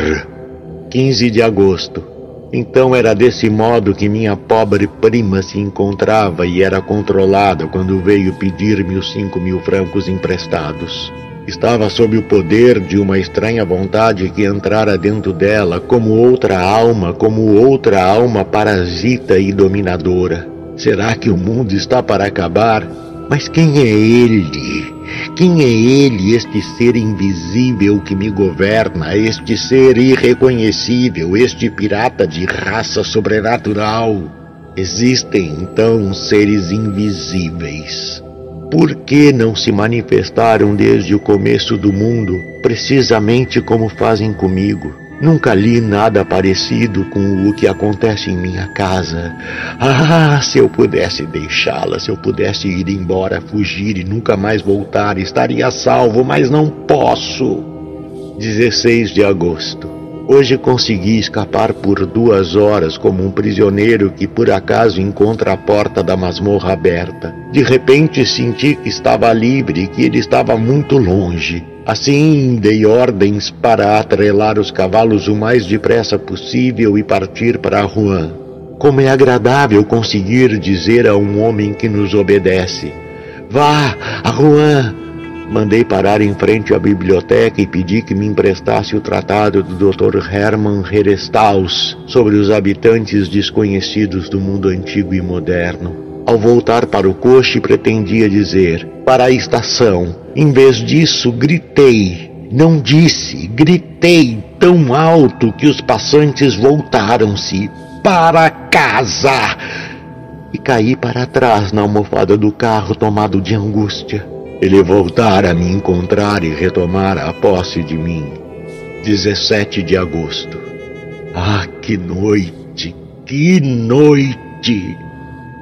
15 de agosto. Então era desse modo que minha pobre prima se encontrava e era controlada quando veio pedir-me os cinco mil francos emprestados. Estava sob o poder de uma estranha vontade que entrara dentro dela, como outra alma, como outra alma parasita e dominadora. Será que o mundo está para acabar? Mas quem é ele? Quem é ele, este ser invisível que me governa, este ser irreconhecível, este pirata de raça sobrenatural? Existem então seres invisíveis. Por que não se manifestaram desde o começo do mundo, precisamente como fazem comigo? Nunca li nada parecido com o que acontece em minha casa. Ah, se eu pudesse deixá-la, se eu pudesse ir embora, fugir e nunca mais voltar, estaria salvo, mas não posso. 16 de agosto. Hoje consegui escapar por duas horas como um prisioneiro que por acaso encontra a porta da masmorra aberta. De repente senti que estava livre e que ele estava muito longe. Assim dei ordens para atrelar os cavalos o mais depressa possível e partir para Rouen. Como é agradável conseguir dizer a um homem que nos obedece: Vá a Rouen! Mandei parar em frente à biblioteca e pedi que me emprestasse o tratado do Dr. Hermann Herestaus sobre os habitantes desconhecidos do mundo antigo e moderno. Ao voltar para o coche, pretendia dizer: Para a estação. Em vez disso, gritei. Não disse, gritei tão alto que os passantes voltaram-se. Para casa! E caí para trás na almofada do carro, tomado de angústia. Ele voltara a me encontrar e retomar a posse de mim. 17 de agosto. Ah, que noite! Que noite!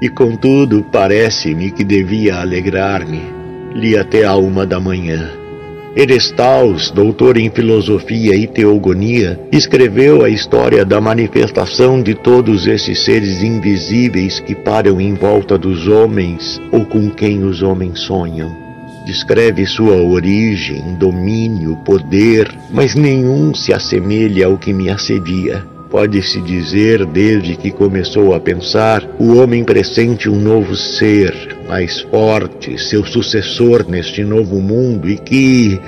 E contudo, parece-me que devia alegrar-me. Li até a uma da manhã. Erestaus, doutor em filosofia e teogonia, escreveu a história da manifestação de todos esses seres invisíveis que param em volta dos homens ou com quem os homens sonham. Descreve sua origem, domínio, poder, mas nenhum se assemelha ao que me assedia. Pode-se dizer, desde que começou a pensar, o homem pressente um novo ser, mais forte, seu sucessor neste novo mundo e que,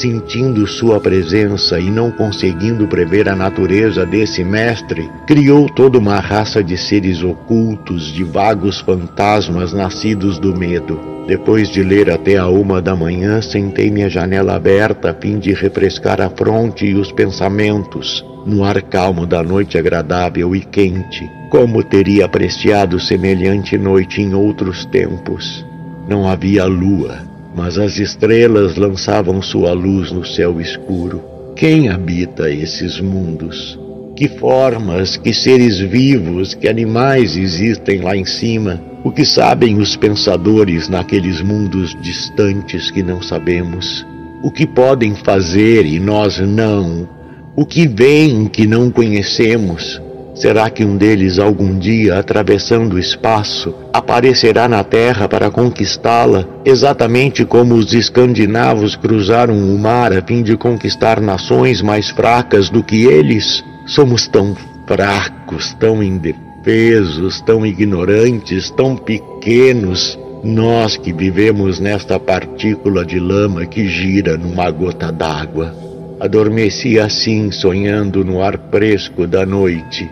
sentindo sua presença e não conseguindo prever a natureza desse mestre, criou toda uma raça de seres ocultos, de vagos fantasmas nascidos do medo. Depois de ler até a uma da manhã, sentei minha janela aberta a fim de refrescar a fronte e os pensamentos no ar calmo da noite agradável e quente, como teria apreciado semelhante noite em outros tempos. Não havia lua, mas as estrelas lançavam sua luz no céu escuro. Quem habita esses mundos? Que formas, que seres vivos, que animais existem lá em cima? O que sabem os pensadores naqueles mundos distantes que não sabemos? O que podem fazer e nós não? O que vem que não conhecemos? Será que um deles algum dia, atravessando o espaço, aparecerá na Terra para conquistá-la, exatamente como os escandinavos cruzaram o mar a fim de conquistar nações mais fracas do que eles? Somos tão fracos, tão indefesos, tão ignorantes, tão pequenos, nós que vivemos nesta partícula de lama que gira numa gota d'água. Adormeci assim, sonhando no ar fresco da noite,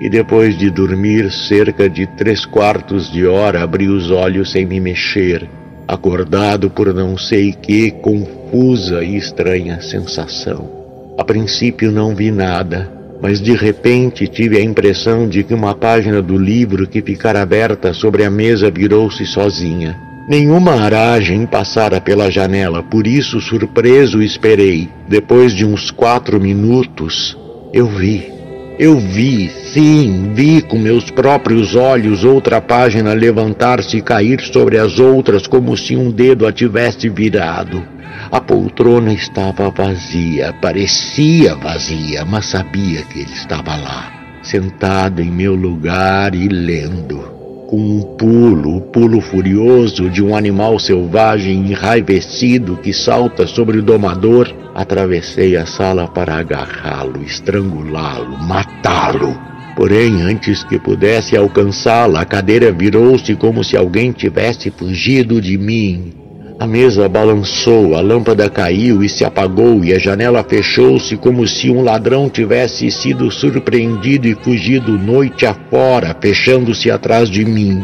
e depois de dormir cerca de três quartos de hora, abri os olhos sem me mexer, acordado por não sei que confusa e estranha sensação. A princípio não vi nada, mas de repente tive a impressão de que uma página do livro que ficara aberta sobre a mesa virou-se sozinha. Nenhuma aragem passara pela janela, por isso, surpreso, esperei. Depois de uns quatro minutos, eu vi. Eu vi, sim, vi com meus próprios olhos outra página levantar-se e cair sobre as outras como se um dedo a tivesse virado. A poltrona estava vazia, parecia vazia, mas sabia que ele estava lá, sentado em meu lugar e lendo com um pulo, o pulo furioso de um animal selvagem enraivecido que salta sobre o domador, atravessei a sala para agarrá-lo, estrangulá-lo, matá-lo. Porém, antes que pudesse alcançá-la, a cadeira virou-se como se alguém tivesse fugido de mim. A mesa balançou, a lâmpada caiu e se apagou, e a janela fechou-se como se um ladrão tivesse sido surpreendido e fugido noite afora, fechando-se atrás de mim.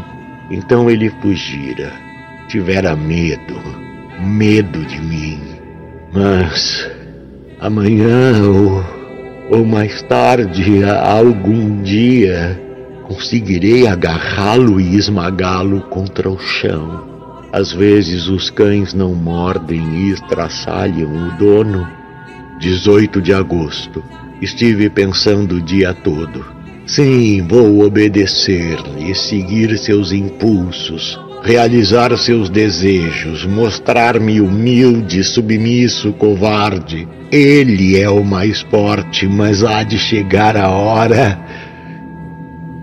Então ele fugira. tivera medo, medo de mim. Mas amanhã ou, ou mais tarde, algum dia, conseguirei agarrá-lo e esmagá-lo contra o chão. Às vezes os cães não mordem e estraçalham o dono. 18 de agosto. Estive pensando o dia todo. Sim, vou obedecer-lhe, seguir seus impulsos, realizar seus desejos, mostrar-me humilde, submisso, covarde. Ele é o mais forte, mas há de chegar a hora.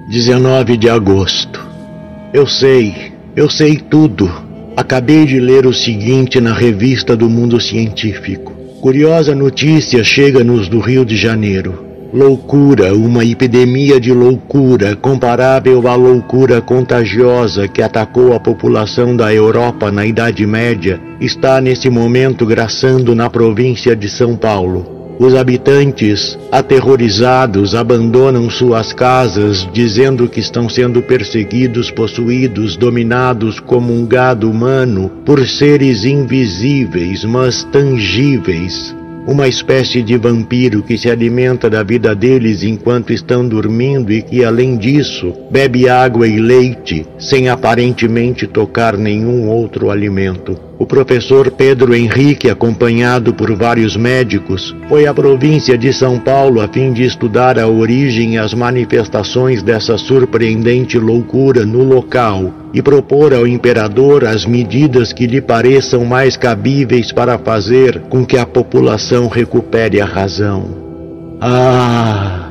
19 de agosto. Eu sei, eu sei tudo. Acabei de ler o seguinte na revista do Mundo Científico. Curiosa notícia chega-nos do Rio de Janeiro. Loucura, uma epidemia de loucura comparável à loucura contagiosa que atacou a população da Europa na Idade Média, está nesse momento graçando na província de São Paulo. Os habitantes, aterrorizados, abandonam suas casas, dizendo que estão sendo perseguidos, possuídos, dominados como um gado humano por seres invisíveis, mas tangíveis uma espécie de vampiro que se alimenta da vida deles enquanto estão dormindo e que, além disso, bebe água e leite sem aparentemente tocar nenhum outro alimento. O professor Pedro Henrique, acompanhado por vários médicos, foi à província de São Paulo a fim de estudar a origem e as manifestações dessa surpreendente loucura no local e propor ao imperador as medidas que lhe pareçam mais cabíveis para fazer com que a população recupere a razão. Ah!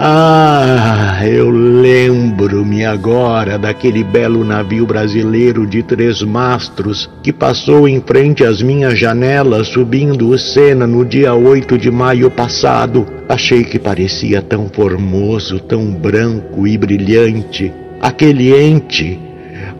Ah, eu lembro-me agora daquele belo navio brasileiro de três mastros que passou em frente às minhas janelas subindo o Sena no dia 8 de maio passado. Achei que parecia tão formoso, tão branco e brilhante. Aquele ente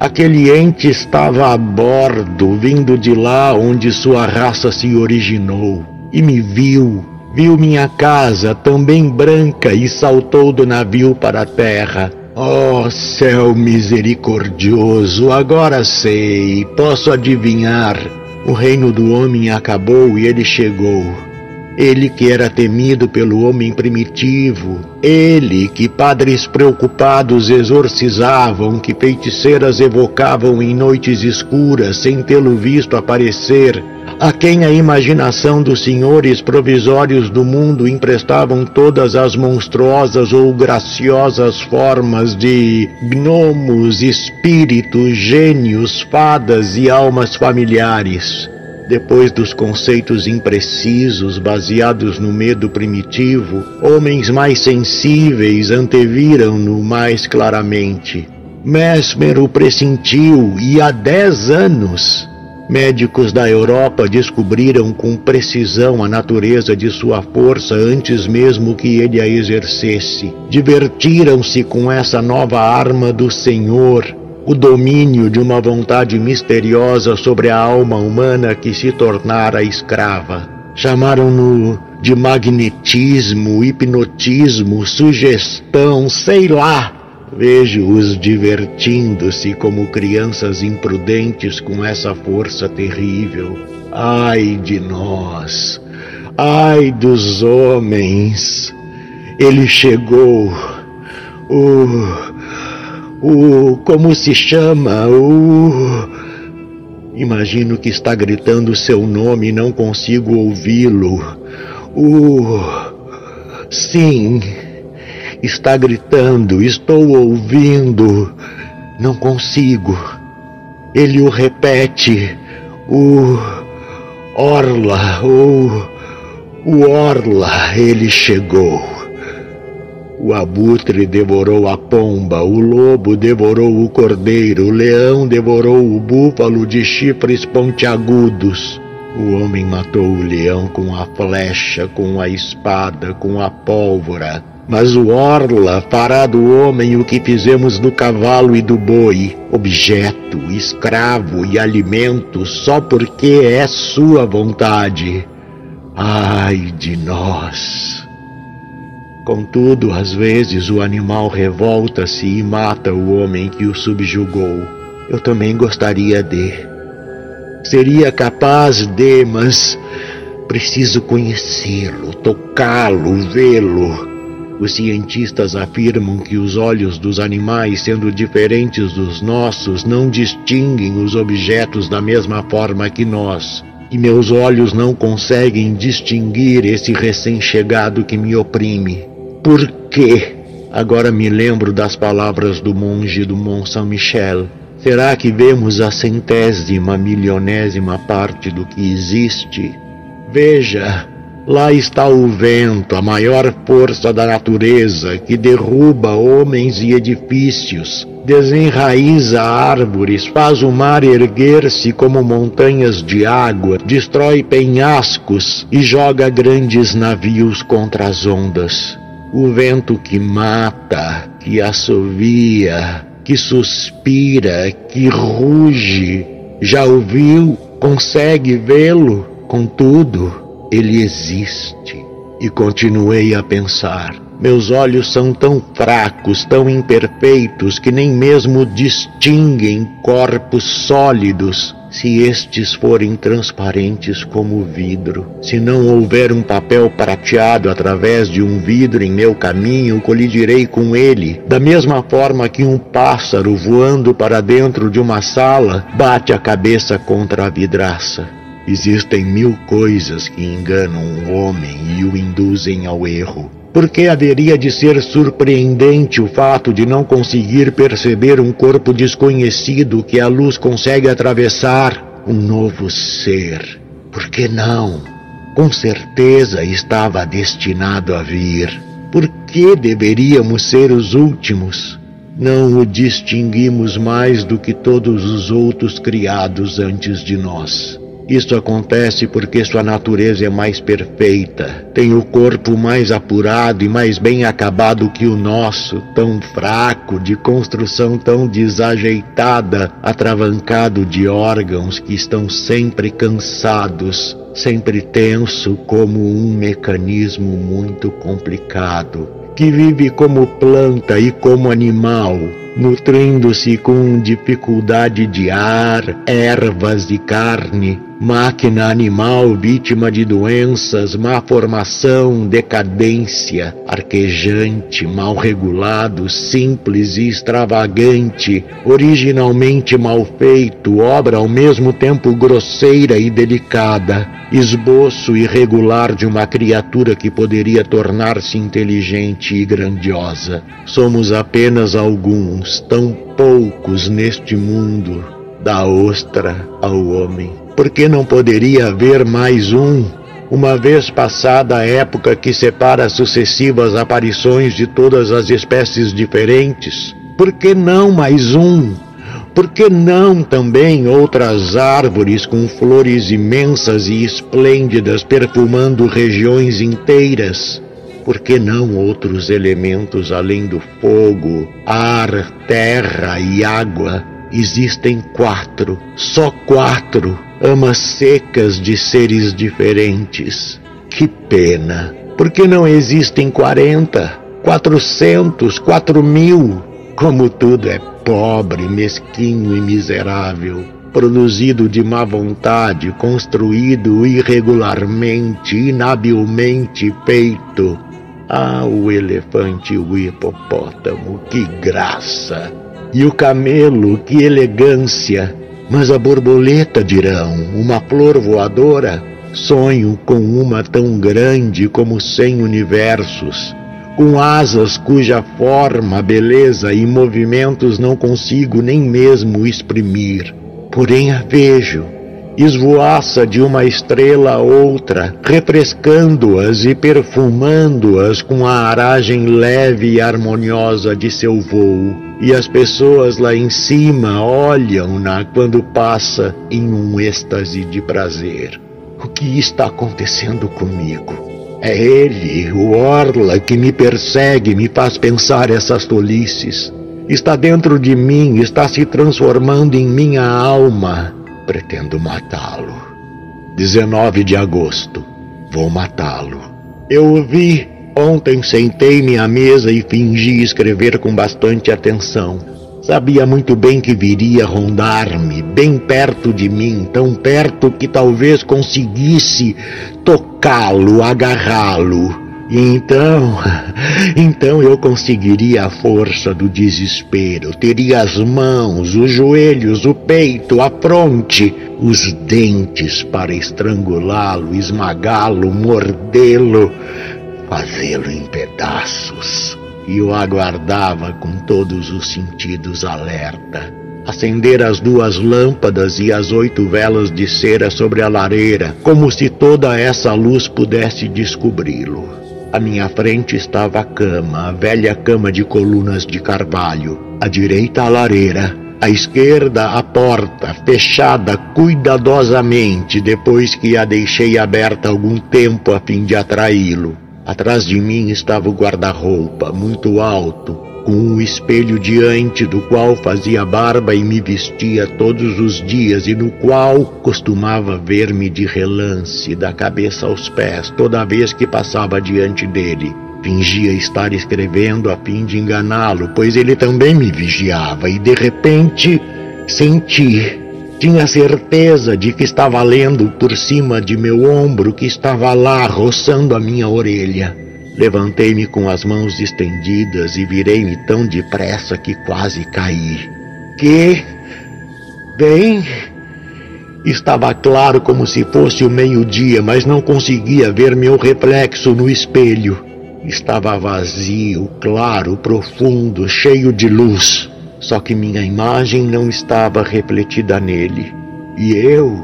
Aquele ente estava a bordo, vindo de lá onde sua raça se originou, e me viu viu minha casa também branca e saltou do navio para a terra. Oh céu misericordioso, agora sei, posso adivinhar. O reino do homem acabou e ele chegou. Ele que era temido pelo homem primitivo, ele que padres preocupados exorcizavam, que feiticeiras evocavam em noites escuras sem tê-lo visto aparecer, a quem a imaginação dos senhores provisórios do mundo emprestavam todas as monstruosas ou graciosas formas de gnomos, espíritos, gênios, fadas e almas familiares. Depois dos conceitos imprecisos baseados no medo primitivo, homens mais sensíveis anteviram-no mais claramente. Mesmer o pressentiu e há dez anos Médicos da Europa descobriram com precisão a natureza de sua força antes mesmo que ele a exercesse. Divertiram-se com essa nova arma do Senhor, o domínio de uma vontade misteriosa sobre a alma humana que se tornara escrava. Chamaram-no de magnetismo, hipnotismo, sugestão, sei lá Vejo-os divertindo-se como crianças imprudentes com essa força terrível. Ai de nós! Ai dos homens! Ele chegou. O. O. Como se chama? O. Imagino que está gritando seu nome e não consigo ouvi-lo. O. Sim está gritando, estou ouvindo, não consigo. Ele o repete, o Orla, o, o Orla, ele chegou. O abutre devorou a pomba, o lobo devorou o cordeiro, o leão devorou o búfalo de chifres pontiagudos. O homem matou o leão com a flecha, com a espada, com a pólvora. Mas o Orla fará do homem o que fizemos do cavalo e do boi, objeto, escravo e alimento só porque é sua vontade. Ai de nós! Contudo, às vezes o animal revolta-se e mata o homem que o subjugou. eu também gostaria de. Seria capaz de, mas preciso conhecê-lo, tocá-lo, vê-lo. Os cientistas afirmam que os olhos dos animais, sendo diferentes dos nossos, não distinguem os objetos da mesma forma que nós. E meus olhos não conseguem distinguir esse recém-chegado que me oprime. Por quê? Agora me lembro das palavras do monge do Mont Saint-Michel. Será que vemos a centésima milionésima parte do que existe? Veja, Lá está o vento, a maior força da natureza, que derruba homens e edifícios, desenraiza árvores, faz o mar erguer-se como montanhas de água, destrói penhascos e joga grandes navios contra as ondas. O vento que mata, que assovia, que suspira, que ruge. Já ouviu? Consegue vê-lo? Contudo, ele existe. E continuei a pensar. Meus olhos são tão fracos, tão imperfeitos, que nem mesmo distinguem corpos sólidos se estes forem transparentes como vidro. Se não houver um papel prateado através de um vidro em meu caminho, colidirei com ele, da mesma forma que um pássaro voando para dentro de uma sala bate a cabeça contra a vidraça. Existem mil coisas que enganam o homem e o induzem ao erro. Por que haveria de ser surpreendente o fato de não conseguir perceber um corpo desconhecido que a luz consegue atravessar? Um novo ser. Por que não? Com certeza estava destinado a vir. Por que deveríamos ser os últimos? Não o distinguimos mais do que todos os outros criados antes de nós. Isso acontece porque sua natureza é mais perfeita, tem o corpo mais apurado e mais bem acabado que o nosso, tão fraco, de construção tão desajeitada, atravancado de órgãos que estão sempre cansados, sempre tenso como um mecanismo muito complicado, que vive como planta e como animal, nutrindo-se com dificuldade de ar, ervas e carne, máquina animal vítima de doenças, má formação, decadência, arquejante, mal regulado, simples e extravagante, originalmente mal feito, obra ao mesmo tempo grosseira e delicada, esboço irregular de uma criatura que poderia tornar-se inteligente e grandiosa. Somos apenas alguns, tão poucos neste mundo, da ostra ao homem. Por que não poderia haver mais um, uma vez passada a época que separa as sucessivas aparições de todas as espécies diferentes? Por que não mais um? Por que não também outras árvores com flores imensas e esplêndidas perfumando regiões inteiras? Por que não outros elementos além do fogo, ar, terra e água? Existem quatro, só quatro amas secas de seres diferentes. Que pena! Por que não existem quarenta, quatrocentos, quatro mil? Como tudo é pobre, mesquinho e miserável, produzido de má vontade, construído irregularmente, inabilmente feito. Ah, o elefante e o hipopótamo, que graça! E o camelo, que elegância! Mas a borboleta, dirão, uma flor voadora, sonho com uma tão grande como cem universos, com asas cuja forma, beleza e movimentos não consigo nem mesmo exprimir. Porém a vejo, esvoaça de uma estrela a outra, refrescando-as e perfumando-as com a aragem leve e harmoniosa de seu vôo. E as pessoas lá em cima olham-na quando passa em um êxtase de prazer. O que está acontecendo comigo? É ele, o Orla, que me persegue, me faz pensar essas tolices. Está dentro de mim, está se transformando em minha alma pretendo matá-lo. 19 de agosto. Vou matá-lo. Eu o vi. Ontem sentei-me à mesa e fingi escrever com bastante atenção. Sabia muito bem que viria rondar-me, bem perto de mim, tão perto que talvez conseguisse tocá-lo, agarrá-lo. Então, então eu conseguiria a força do desespero, teria as mãos, os joelhos, o peito, a fronte, os dentes para estrangulá-lo, esmagá-lo, mordê-lo, fazê-lo em pedaços. E eu aguardava com todos os sentidos alerta. Acender as duas lâmpadas e as oito velas de cera sobre a lareira, como se toda essa luz pudesse descobri-lo. À minha frente estava a cama, a velha cama de colunas de carvalho. À direita, a lareira. À esquerda, a porta, fechada cuidadosamente depois que a deixei aberta algum tempo a fim de atraí-lo. Atrás de mim estava o guarda-roupa, muito alto, com um espelho diante do qual fazia barba e me vestia todos os dias e no qual costumava ver-me de relance, da cabeça aos pés, toda vez que passava diante dele. Fingia estar escrevendo a fim de enganá-lo, pois ele também me vigiava, e de repente senti. Tinha certeza de que estava lendo por cima de meu ombro, que estava lá roçando a minha orelha. Levantei-me com as mãos estendidas e virei-me tão depressa que quase caí. Que? Bem. Estava claro como se fosse o meio-dia, mas não conseguia ver meu reflexo no espelho. Estava vazio, claro, profundo, cheio de luz. Só que minha imagem não estava refletida nele. E eu,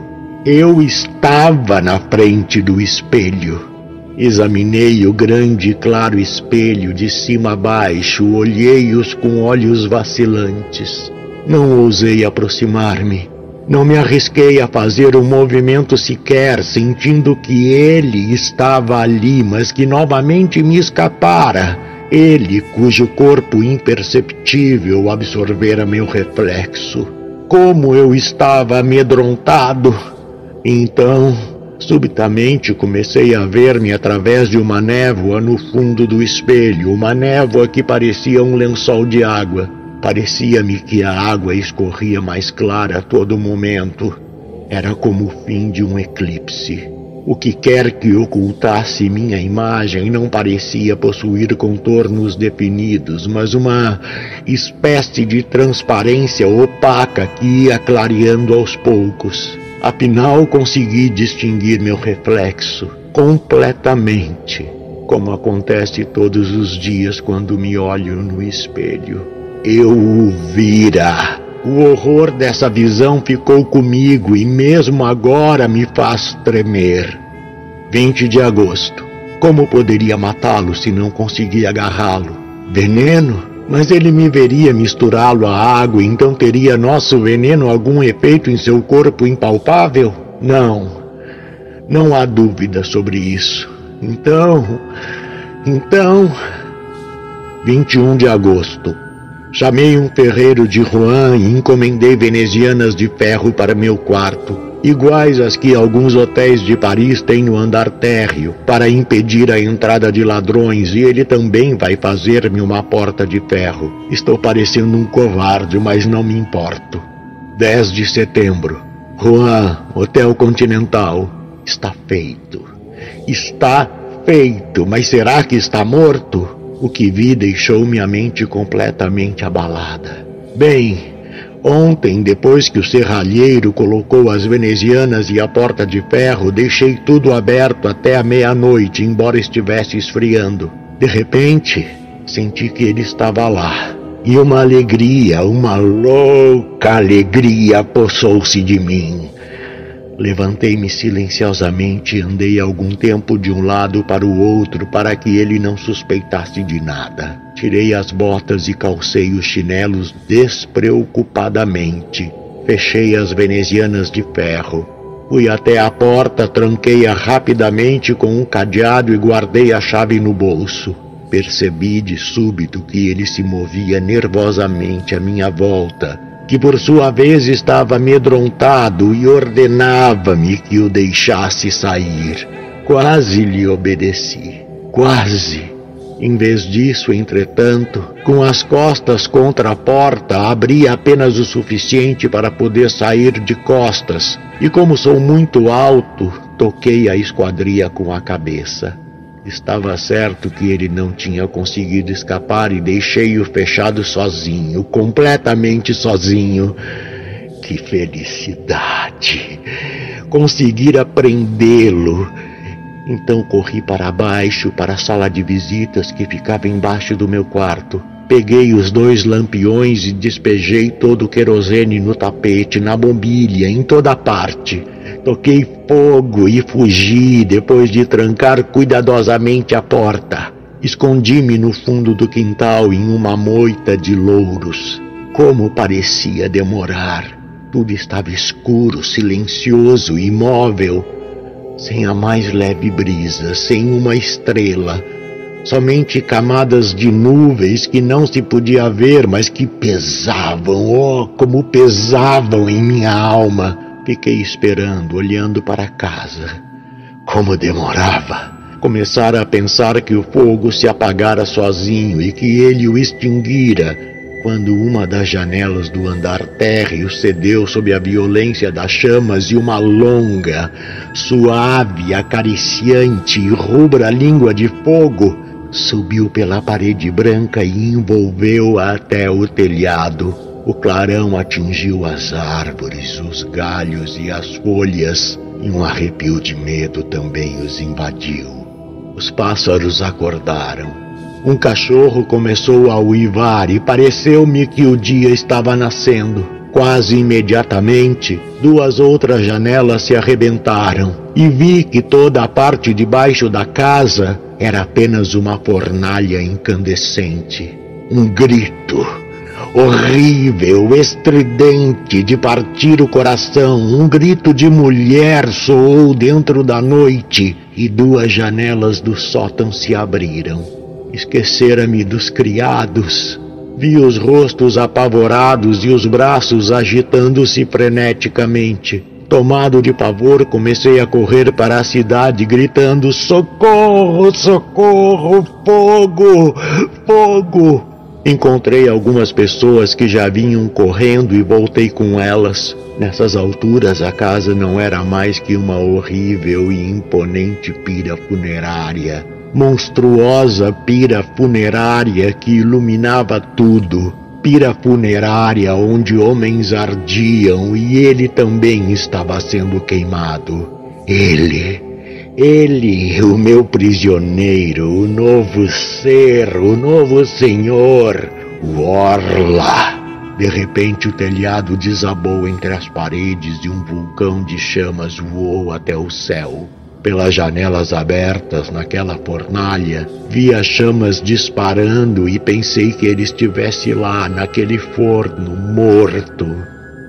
eu estava na frente do espelho. Examinei o grande e claro espelho de cima a baixo, olhei-os com olhos vacilantes. Não ousei aproximar-me. Não me arrisquei a fazer um movimento sequer, sentindo que ele estava ali, mas que novamente me escapara. Ele, cujo corpo imperceptível absorvera meu reflexo. Como eu estava amedrontado! Então, Subitamente comecei a ver-me através de uma névoa no fundo do espelho, uma névoa que parecia um lençol de água. Parecia-me que a água escorria mais clara a todo momento. Era como o fim de um eclipse. O que quer que ocultasse minha imagem não parecia possuir contornos definidos, mas uma espécie de transparência opaca que ia clareando aos poucos. Afinal, consegui distinguir meu reflexo completamente, como acontece todos os dias quando me olho no espelho. Eu o vira. O horror dessa visão ficou comigo e mesmo agora me faz tremer. 20 de agosto. Como poderia matá-lo se não conseguia agarrá-lo? Veneno? Mas ele me veria misturá-lo à água, então teria nosso veneno algum efeito em seu corpo impalpável? Não, não há dúvida sobre isso. Então, então. 21 de agosto. Chamei um ferreiro de Rouen e encomendei venezianas de ferro para meu quarto iguais às que alguns hotéis de Paris têm no andar térreo, para impedir a entrada de ladrões, e ele também vai fazer-me uma porta de ferro. Estou parecendo um covarde, mas não me importo. 10 de setembro. Juan, Hotel Continental. Está feito. Está feito, mas será que está morto? O que vi deixou minha mente completamente abalada. Bem, Ontem, depois que o serralheiro colocou as venezianas e a porta de ferro, deixei tudo aberto até a meia-noite, embora estivesse esfriando. De repente, senti que ele estava lá. E uma alegria, uma louca alegria apossou-se de mim. Levantei-me silenciosamente e andei algum tempo de um lado para o outro para que ele não suspeitasse de nada. Tirei as botas e calcei os chinelos despreocupadamente. Fechei as venezianas de ferro. Fui até a porta, tranquei-a rapidamente com um cadeado e guardei a chave no bolso. Percebi de súbito que ele se movia nervosamente à minha volta que por sua vez estava amedrontado e ordenava-me que o deixasse sair. Quase lhe obedeci. Quase. Em vez disso, entretanto, com as costas contra a porta, abri apenas o suficiente para poder sair de costas, e como sou muito alto, toquei a esquadria com a cabeça. Estava certo que ele não tinha conseguido escapar e deixei-o fechado sozinho, completamente sozinho. Que felicidade! Conseguira prendê-lo. Então corri para baixo, para a sala de visitas que ficava embaixo do meu quarto. Peguei os dois lampiões e despejei todo o querosene no tapete, na mobília, em toda parte. Toquei fogo e fugi depois de trancar cuidadosamente a porta. Escondi-me no fundo do quintal em uma moita de louros. Como parecia demorar. Tudo estava escuro, silencioso, imóvel, sem a mais leve brisa, sem uma estrela. Somente camadas de nuvens que não se podia ver, mas que pesavam, oh, como pesavam em minha alma. Fiquei esperando, olhando para casa. Como demorava. Começara a pensar que o fogo se apagara sozinho e que ele o extinguira, quando uma das janelas do andar térreo cedeu sob a violência das chamas e uma longa, suave, acariciante e rubra língua de fogo subiu pela parede branca e envolveu até o telhado. O clarão atingiu as árvores, os galhos e as folhas, e um arrepio de medo também os invadiu. Os pássaros acordaram. Um cachorro começou a uivar e pareceu-me que o dia estava nascendo. Quase imediatamente, duas outras janelas se arrebentaram e vi que toda a parte de baixo da casa era apenas uma fornalha incandescente. Um grito horrível, estridente, de partir o coração. Um grito de mulher soou dentro da noite e duas janelas do sótão se abriram. Esquecera-me dos criados. Vi os rostos apavorados e os braços agitando-se freneticamente. Tomado de pavor, comecei a correr para a cidade, gritando: Socorro, socorro, fogo, fogo! Encontrei algumas pessoas que já vinham correndo e voltei com elas. Nessas alturas, a casa não era mais que uma horrível e imponente pira funerária. Monstruosa pira funerária que iluminava tudo. Pira funerária onde homens ardiam e ele também estava sendo queimado. Ele ele, o meu prisioneiro, o novo ser, o novo senhor, o Orla. De repente o telhado desabou entre as paredes e um vulcão de chamas voou até o céu. Pelas janelas abertas naquela fornalha, vi as chamas disparando e pensei que ele estivesse lá, naquele forno, morto.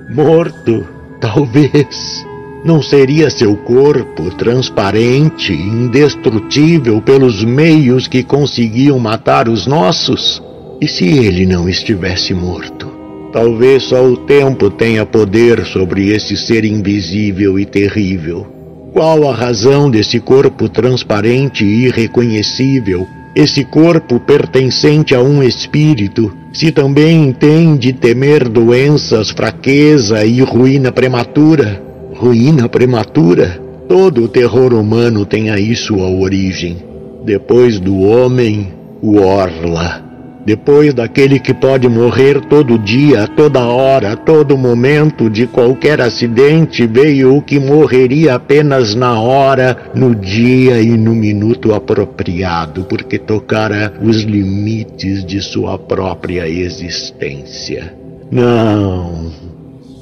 Morto, talvez. Não seria seu corpo transparente, indestrutível pelos meios que conseguiam matar os nossos? E se ele não estivesse morto? Talvez só o tempo tenha poder sobre esse ser invisível e terrível. Qual a razão desse corpo transparente e irreconhecível, esse corpo pertencente a um espírito, se também entende temer doenças, fraqueza e ruína prematura? Ruína prematura. Todo o terror humano tem aí sua origem. Depois do homem, o Orla. Depois daquele que pode morrer todo dia, toda hora, todo momento, de qualquer acidente, veio o que morreria apenas na hora, no dia e no minuto apropriado, porque tocara os limites de sua própria existência. Não,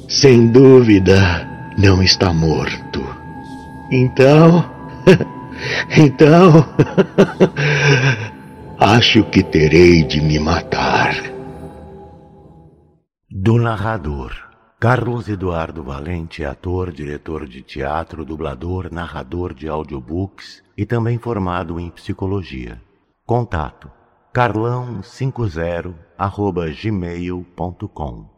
sem dúvida não está morto. Então, então, acho que terei de me matar. Do narrador. Carlos Eduardo Valente ator, diretor de teatro, dublador, narrador de audiobooks e também formado em psicologia. Contato carlão50 gmail.com